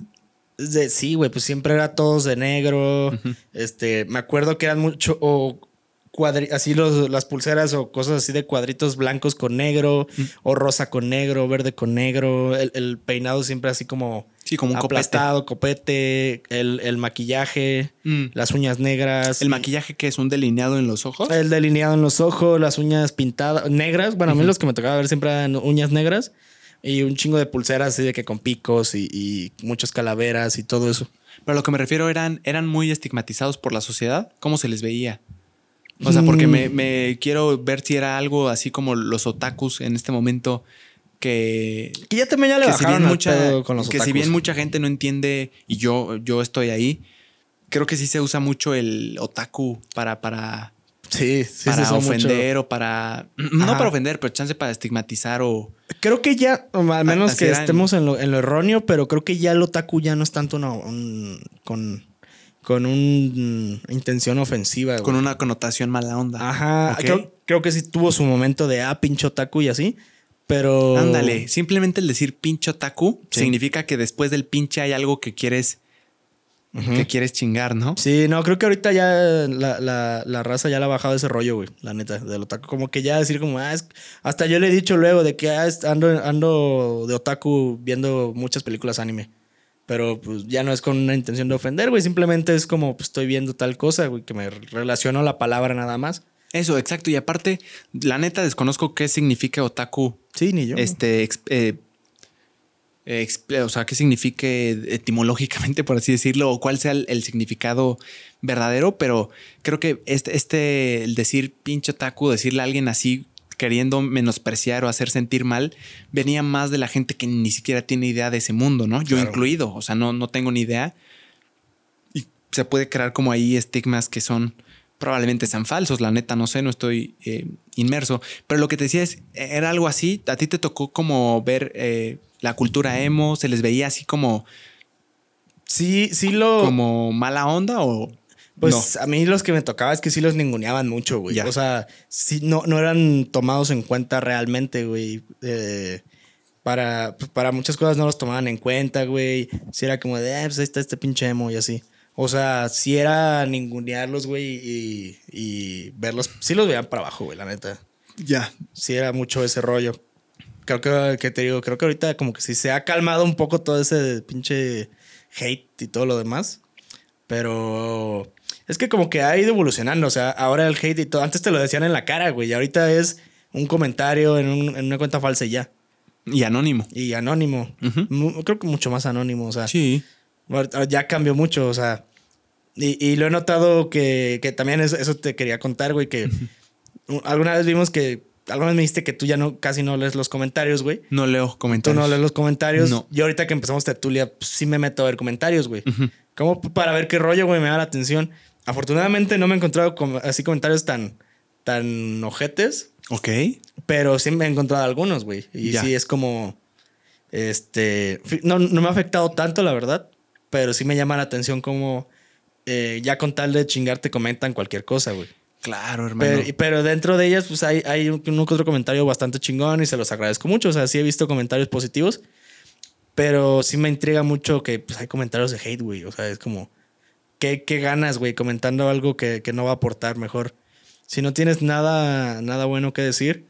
sí, güey, pues siempre era todos de negro. Este, me acuerdo que eran mucho, o así los, las pulseras o cosas así de cuadritos blancos con negro, o rosa con negro, verde con negro. El, peinado siempre así como Sí, como un aplastado, copete, el, maquillaje, mm. las uñas negras. ¿El maquillaje que es un delineado en los ojos? El delineado en los ojos, las uñas pintadas, negras. Bueno, a mí los que me tocaba ver siempre eran uñas negras y un chingo de pulseras así de que con picos y, muchas calaveras y todo eso. Pero a lo que me refiero eran, eran muy estigmatizados por la sociedad. ¿Cómo se les veía? O sea, porque me, mm. me quiero ver si era algo así como los otakus en este momento que, que ya también ya le bajaron si mucha, con los Que si bien mucha gente no entiende y yo, yo estoy ahí, creo que sí se usa mucho el otaku para, para, sí, sí para ofender o para... No para ofender, pero chance para estigmatizar o... Creo que ya, al menos que estemos en lo, en lo, erróneo, pero creo que ya el otaku ya no es tanto con con una intención ofensiva. Con una connotación mala onda. Ajá. Creo, creo, que sí tuvo su momento de ah, pincho otaku y así. Pero. Ándale, simplemente el decir pincho taku significa que después del pinche hay algo que quieres que quieres chingar, ¿no? Sí, no, creo que ahorita ya la, la, la raza ya la ha bajado ese rollo, güey. La neta, del otaku. Como que ya decir como, ah, es- hasta yo le he dicho luego de que ah, ando, ando de otaku viendo muchas películas anime. Pero pues ya no es con una intención de ofender, güey. Simplemente es como, pues estoy viendo tal cosa, güey, que me relaciono la palabra nada más. Eso, exacto. Y aparte, la neta desconozco qué significa otaku. Sí, ni yo. Este, ex- eh, ex- o sea, qué signifique etimológicamente, por así decirlo, o cuál sea el, el significado verdadero, pero creo que este, este, el decir pinche otaku, decirle a alguien así queriendo menospreciar o hacer sentir mal, venía más de la gente que ni siquiera tiene idea de ese mundo, ¿no? Yo Claro. incluido, o sea, no, no tengo ni idea. Y se puede crear como ahí estigmas que son probablemente sean falsos, la neta, no sé, no estoy eh, inmerso. Pero lo que te decía es, era algo así, a ti te tocó como ver eh, la cultura emo, se les veía así como, sí, sí lo... como mala onda o... Pues a mí los que me tocaba es que sí los ninguneaban mucho, güey. Ya. O sea, sí, no, no eran tomados en cuenta realmente, güey. Eh, para, para muchas cosas no los tomaban en cuenta, güey. Si era como de, ah, pues ahí está este pinche emo y así. O sea, sí era ningunearlos, güey, y, y verlos. Sí los veían para abajo, güey, la neta. Ya. Sí era mucho ese rollo. Creo que, que te digo, creo que ahorita como que sí se ha calmado un poco todo ese pinche hate y todo lo demás. Pero es que como que ha ido evolucionando. O sea, ahora el hate y todo. Antes te lo decían en la cara, güey. Y ahorita es un comentario en, un- en una cuenta falsa y ya. Y anónimo. Y anónimo. Creo que mucho más anónimo. O sea, Sí. Ya cambió mucho. O sea, y, y lo he notado que, que también eso, eso te quería contar, güey. Que alguna vez vimos que. Alguna vez me dijiste que tú ya no casi no lees los comentarios, güey. No leo Tú comentarios. no lees los comentarios. No. Y ahorita que empezamos tertulia, pues, sí me meto a ver comentarios, güey. Ujú. Como para ver qué rollo, güey, me da la atención. Afortunadamente no me he encontrado así comentarios tan, tan ojetes, Ok. pero sí me he encontrado algunos, güey. Y Ya. sí es como, este, no, no me ha afectado tanto, la verdad, pero sí me llama la atención como eh, ya con tal de chingar te comentan cualquier cosa, güey. Claro, hermano. Pero, pero dentro de ellas, pues hay, hay un- que otro comentario bastante chingón y se los agradezco mucho. O sea, sí he visto comentarios positivos, pero sí me intriga mucho que pues, hay comentarios de hate, güey. O sea, es como, ¿qué, qué ganas, güey? Comentando algo que, que no va a aportar mejor. Si no tienes nada, nada bueno que decir,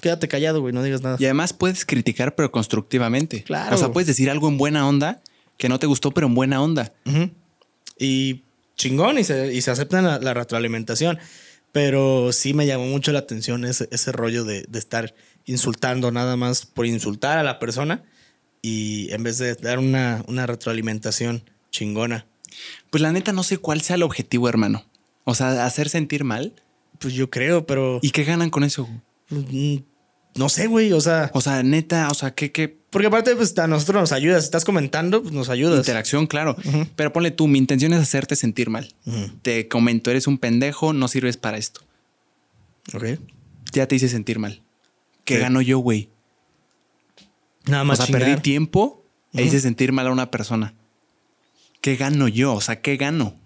quédate callado, güey, no digas nada. Y además puedes criticar, pero constructivamente. Claro. O sea, puedes decir algo en buena onda que no te gustó, pero en buena onda. Y chingón, y se, y se acepta la, la retroalimentación. Pero sí me llamó mucho la atención ese, ese rollo de, de estar insultando nada más por insultar a la persona y en vez de dar una, una retroalimentación chingona. Pues la neta no sé cuál sea el objetivo, hermano. O sea, hacer sentir mal. Pues yo creo, pero ¿Y qué ganan con eso? No sé, güey. O sea, O sea, neta, o sea, ¿qué, qué porque aparte, pues a nosotros nos ayudas. Si estás comentando, pues nos ayudas. interacción? Claro. Pero ponle tú, mi intención es hacerte sentir mal. Te comento, eres un pendejo, no sirves para esto. Ok. Ya te hice sentir mal. ¿Qué gano yo, güey? Nada O más sea, chingar. perdí tiempo e Ujú. hice sentir mal a una persona. ¿Qué gano yo? O sea, ¿qué gano?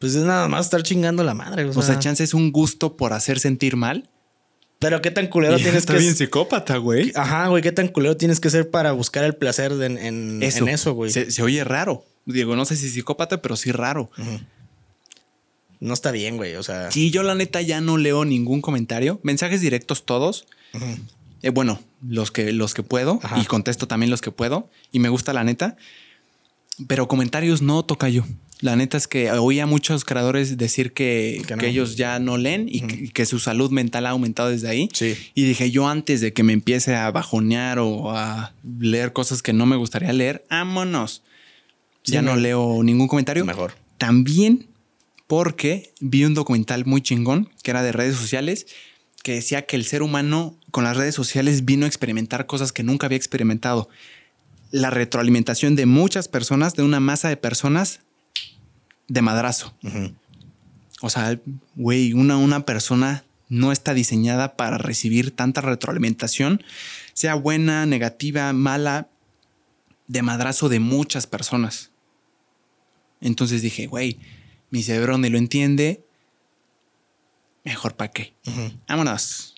Pues es nada más estar chingando la madre. O O sea, sea, chance es un gusto por hacer sentir mal. Pero qué tan culero Y tienes está que bien psicópata, güey. Ajá, güey, qué tan culero tienes que ser para buscar el placer de- en, Eso, en eso, güey. Se, se oye raro. Digo, no sé si psicópata, pero sí raro. No está bien, güey. O sea, Sí, yo la neta ya no leo ningún comentario. Mensajes directos todos. Eh, bueno, los que, los que puedo. Ajá. Y contesto también los que puedo. Y me gusta la neta. Pero comentarios no toca yo. La neta es que oí a muchos creadores decir que, Que ellos ya no leen y que, y que su salud mental ha aumentado desde ahí. Sí. Y dije, yo antes de que me empiece a bajonear o a leer cosas que no me gustaría leer, vámonos. Sí, ya no leo ningún comentario. Mejor. También porque vi un documental muy chingón que era de redes sociales que decía que el ser humano con las redes sociales vino a experimentar cosas que nunca había experimentado. La retroalimentación de muchas personas, de una masa de personas de madrazo. O sea, güey, una, una persona no está diseñada para recibir tanta retroalimentación, sea buena, negativa, mala, de madrazo de muchas personas. Entonces dije, güey, mi cerebro ni lo entiende, mejor para qué. Vámonos.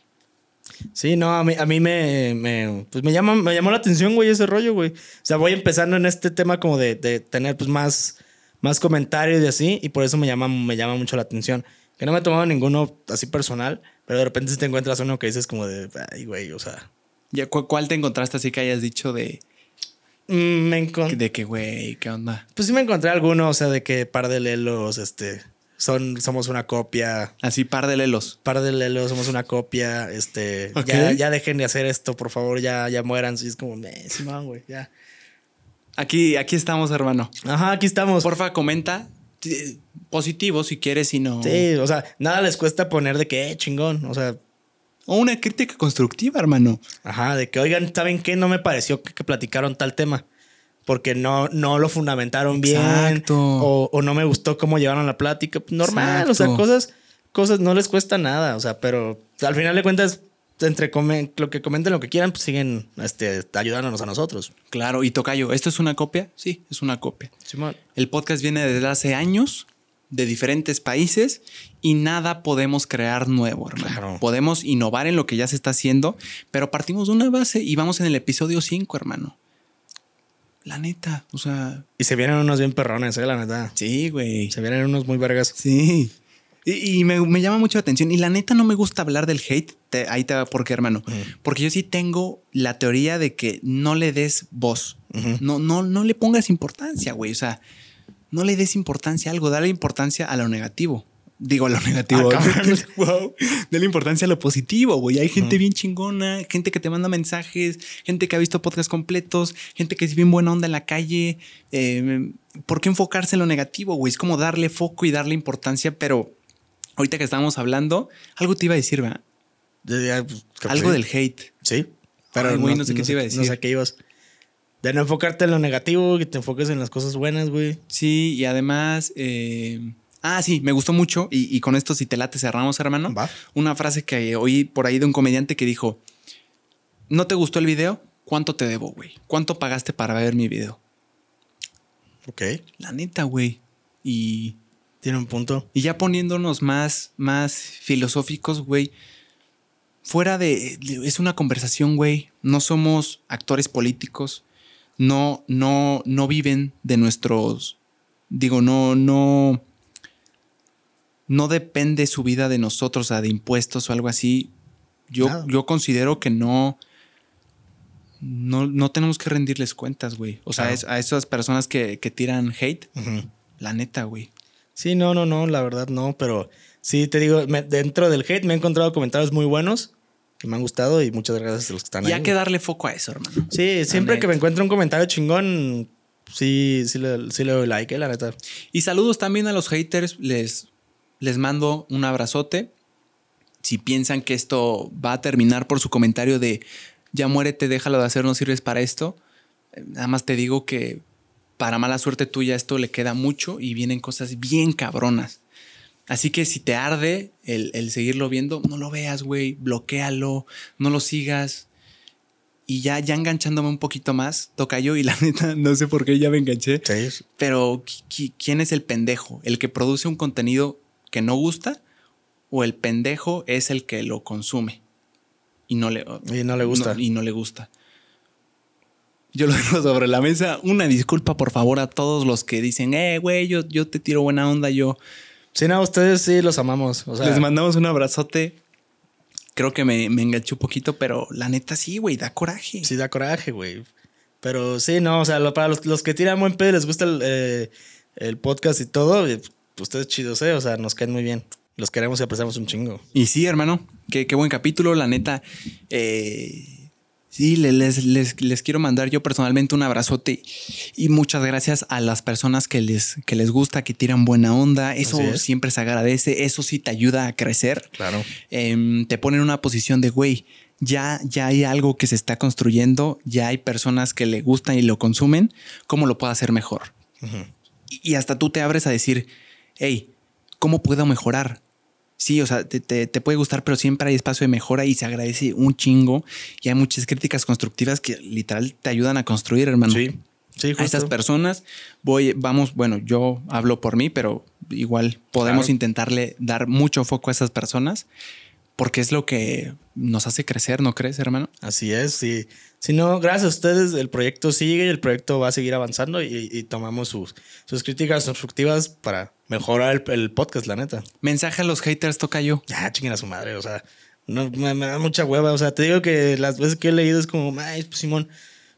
Sí, no, a mí, a mí me, me, pues me, llama, me llamó la atención, güey, ese rollo, güey. O sea, voy empezando en este tema como de, de tener pues más, más comentarios y así, y por eso me llama, me llama mucho la atención. Que no me he tomado ninguno así personal, pero de repente si te encuentras uno que dices como de, ay, güey, o sea. Ya, ¿cu- ¿Cuál te encontraste así que hayas dicho de, mm, Me encontré. de que, güey, qué onda? Pues sí me encontré alguno, o sea, de que par de lelos, este, son, somos una copia. Así par de lelos. Par de lelos, somos una copia, este, Ok. ya, ya dejen de hacer esto, por favor, ya, ya mueran. Sí, es como, eh, Simón, güey, ya. Aquí, aquí estamos, hermano. Ajá, aquí estamos. Porfa, comenta. eh, Positivo si quieres, si no. Sí, o sea, nada les cuesta poner de que, eh, chingón, o sea, O una crítica constructiva, hermano. Ajá, de que, oigan, ¿saben qué? No me pareció que, que platicaron tal tema. Porque no, no lo fundamentaron bien. Exacto. O, o no me gustó cómo llevaron la plática. Pues, Normal, o sea, cosas, cosas no les cuesta nada. O sea, pero al final de cuentas, entre lo que comenten lo que quieran, pues siguen este, ayudándonos a nosotros. Claro, y Tocayo, ¿esto es una copia? Sí, es una copia. Simón. El podcast viene desde hace años, de diferentes países, y nada podemos crear nuevo, hermano. Claro. Podemos innovar en lo que ya se está haciendo, pero partimos de una base y vamos en el episodio 5, hermano. La neta, o sea, Y se vienen unos bien perrones, eh, la neta. sí, güey. Se vienen unos muy vergas. Sí. Y, y me, me llama mucho la atención. Y la neta no me gusta hablar del hate. Te- ahí te va por qué, hermano. Porque yo sí tengo la teoría de que no le des voz. No, no, no le pongas importancia, güey. O sea, no le des importancia a algo. Dale importancia a lo negativo. Digo, a lo negativo. Ah, wow. Dale importancia a lo positivo, güey. Hay gente bien chingona, gente que te manda mensajes, gente que ha visto podcasts completos, gente que es bien buena onda en la calle. Eh, ¿Por qué enfocarse en lo negativo, güey? Es como darle foco y darle importancia, pero ahorita que estábamos hablando, algo te iba a decir, ¿verdad? Ya- pues, Algo sí. del hate. Sí. Pero Ay, güey, no sé qué te iba a decir. No sé qué ibas. De no enfocarte en lo negativo, que te enfoques en las cosas buenas, güey. Sí, y además, eh, ah, sí, me gustó mucho. Y, y con esto, si te late, cerramos, hermano. Va. Una frase que oí por ahí de un comediante que dijo: ¿No te gustó el video? ¿Cuánto te debo, güey? ¿Cuánto pagaste para ver mi video? Ok. La neta, güey. Y, Tiene un punto. y ya poniéndonos más, más filosóficos, güey. Fuera de. Es una conversación, güey. No somos actores políticos. No, no, no viven de nuestros. Digo, no, no. No depende su vida de nosotros, o sea, de impuestos o algo así. Yo, yo considero que no. No, no tenemos que rendirles cuentas, güey. O sea, Claro. es- a esas personas que, que tiran hate, la neta, güey. Sí, no, no, no, la verdad no, pero sí te digo, me- dentro del hate me he encontrado comentarios muy buenos que me han gustado y muchas gracias a los que están Y ahí. hay que darle foco a eso, hermano. Sí, siempre que me encuentro un comentario chingón, sí, sí le, sí le doy like, eh, la neta. Y saludos también a los haters. Les, les mando un abrazote. Si piensan que esto va a terminar por su comentario de ya muérete, déjalo de hacer, no sirves para esto. eh, Nada más te digo que para mala suerte tuya esto le queda mucho y vienen cosas bien cabronas. Así que si te arde el, el seguirlo viendo, no lo veas, güey. Bloquéalo, no lo sigas. Y ya, ya enganchándome un poquito más, toca yo y la neta, no sé por qué ya me enganché. Sí. Pero qui- qui- ¿quién es el pendejo? ¿El que produce un contenido que no gusta? ¿O el pendejo es el que lo consume? Y no le, Y no le gusta. no- y no le gusta. Yo lo dejo sobre la mesa. Una disculpa, por favor, a todos los que dicen, eh, güey, yo, yo te tiro buena onda, yo. Sí, no, ustedes sí los amamos. O sea, Les mandamos un abrazote. Creo que me, me enganché un poquito, pero la neta sí, güey, da coraje. sí da coraje, güey. Pero sí, no, o sea, lo- para los, los que tiran buen pedo y les gusta el, eh, el podcast y todo, eh, ustedes chidos, ¿eh? O sea, nos caen muy bien. Los queremos y apreciamos un chingo. Y sí, hermano, qué, qué buen capítulo, la neta. eh, sí, le- les, les, les quiero mandar yo personalmente un abrazote y muchas gracias a las personas que les, que les gusta, que tiran buena onda. Eso es. siempre se agradece, eso sí te ayuda a crecer. Claro. Em, te pone en una posición de, güey, ya, ya hay algo que se está construyendo, ya hay personas que le gustan y lo consumen, ¿cómo lo puedo hacer mejor? Y y hasta tú te abres a decir, hey, ¿cómo puedo mejorar? Sí, o sea, te, te- te puede gustar, pero siempre hay espacio de mejora y se agradece un chingo. Y hay muchas críticas constructivas que literal te ayudan a construir, hermano. Sí. Sí, A estas justo. personas voy, vamos, bueno, yo hablo por mí, pero igual podemos Claro. intentarle dar mucho foco a esas personas porque es lo que nos hace crecer, ¿no crees, hermano? Así es, sí. Si no, gracias a ustedes, el proyecto sigue y el proyecto va a seguir avanzando y, y tomamos sus, sus críticas constructivas para mejorar el, el, podcast, la neta. Mensaje a los haters, toca yo. Ya, chinguen a su madre, o sea, no, me, me, da mucha hueva. O sea, te digo que las veces que he leído es como, ay, pues Simón,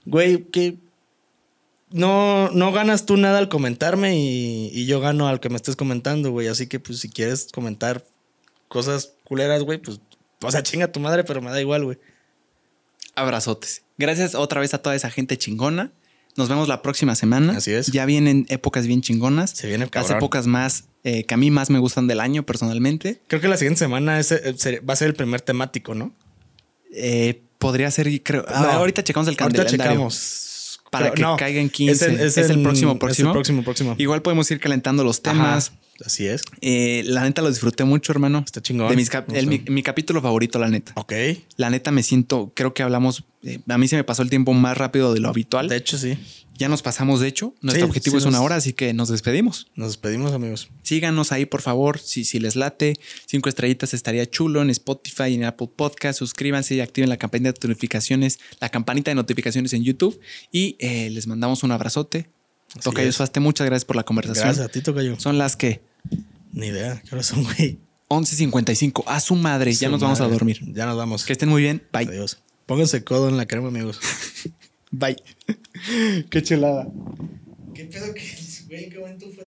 güey, que no, no ganas tú nada al comentarme y, y yo gano al que me estés comentando, güey. Así que, pues, si quieres comentar cosas culeras, güey, pues, o sea, chinga tu madre, pero me da igual, güey. Abrazotes. Gracias otra vez a toda esa gente chingona. Nos vemos la próxima semana. Así es. Ya vienen épocas bien chingonas. Se viene Las épocas más eh, que a mí más me gustan del año personalmente. Creo que la siguiente semana es, eh, va a ser el primer temático, ¿no? Eh, podría ser, creo. No, ah, ahorita checamos el calendario. Ahorita checamos. Para que no, caiga en 15. Es el, es es el próximo, próximo. Es el próximo, próximo. Igual podemos ir calentando los temas. Ajá. Así es. Eh, la neta lo disfruté mucho, hermano. Está chingón. De mis cap el, mi, mi, capítulo favorito, la neta. Ok. La neta me siento, creo que hablamos, eh, a mí se me pasó el tiempo más rápido de lo habitual. De hecho, sí. Ya nos pasamos, de hecho. Nuestro sí, objetivo sí, es una hora, así que nos despedimos. Nos despedimos, amigos. Síganos ahí, por favor. Si, si les late, cinco estrellitas estaría chulo en Spotify y en Apple Podcast. Suscríbanse y activen la campanita de notificaciones, la campanita de notificaciones en YouTube. Y eh, les mandamos un abrazote. Tocayo Suaste, muchas gracias por la conversación. Gracias a ti, Tocayo. Son las que. Ni idea, ¿qué hora son, güey? 11.55. A su madre, Su ya nos madre. vamos a dormir. Ya nos vamos. Que estén muy bien. Bye. Adiós. Pónganse codo en la crema, amigos. Bye. Qué chulada. ¿Qué pedo que es, güey? Qué momento fue.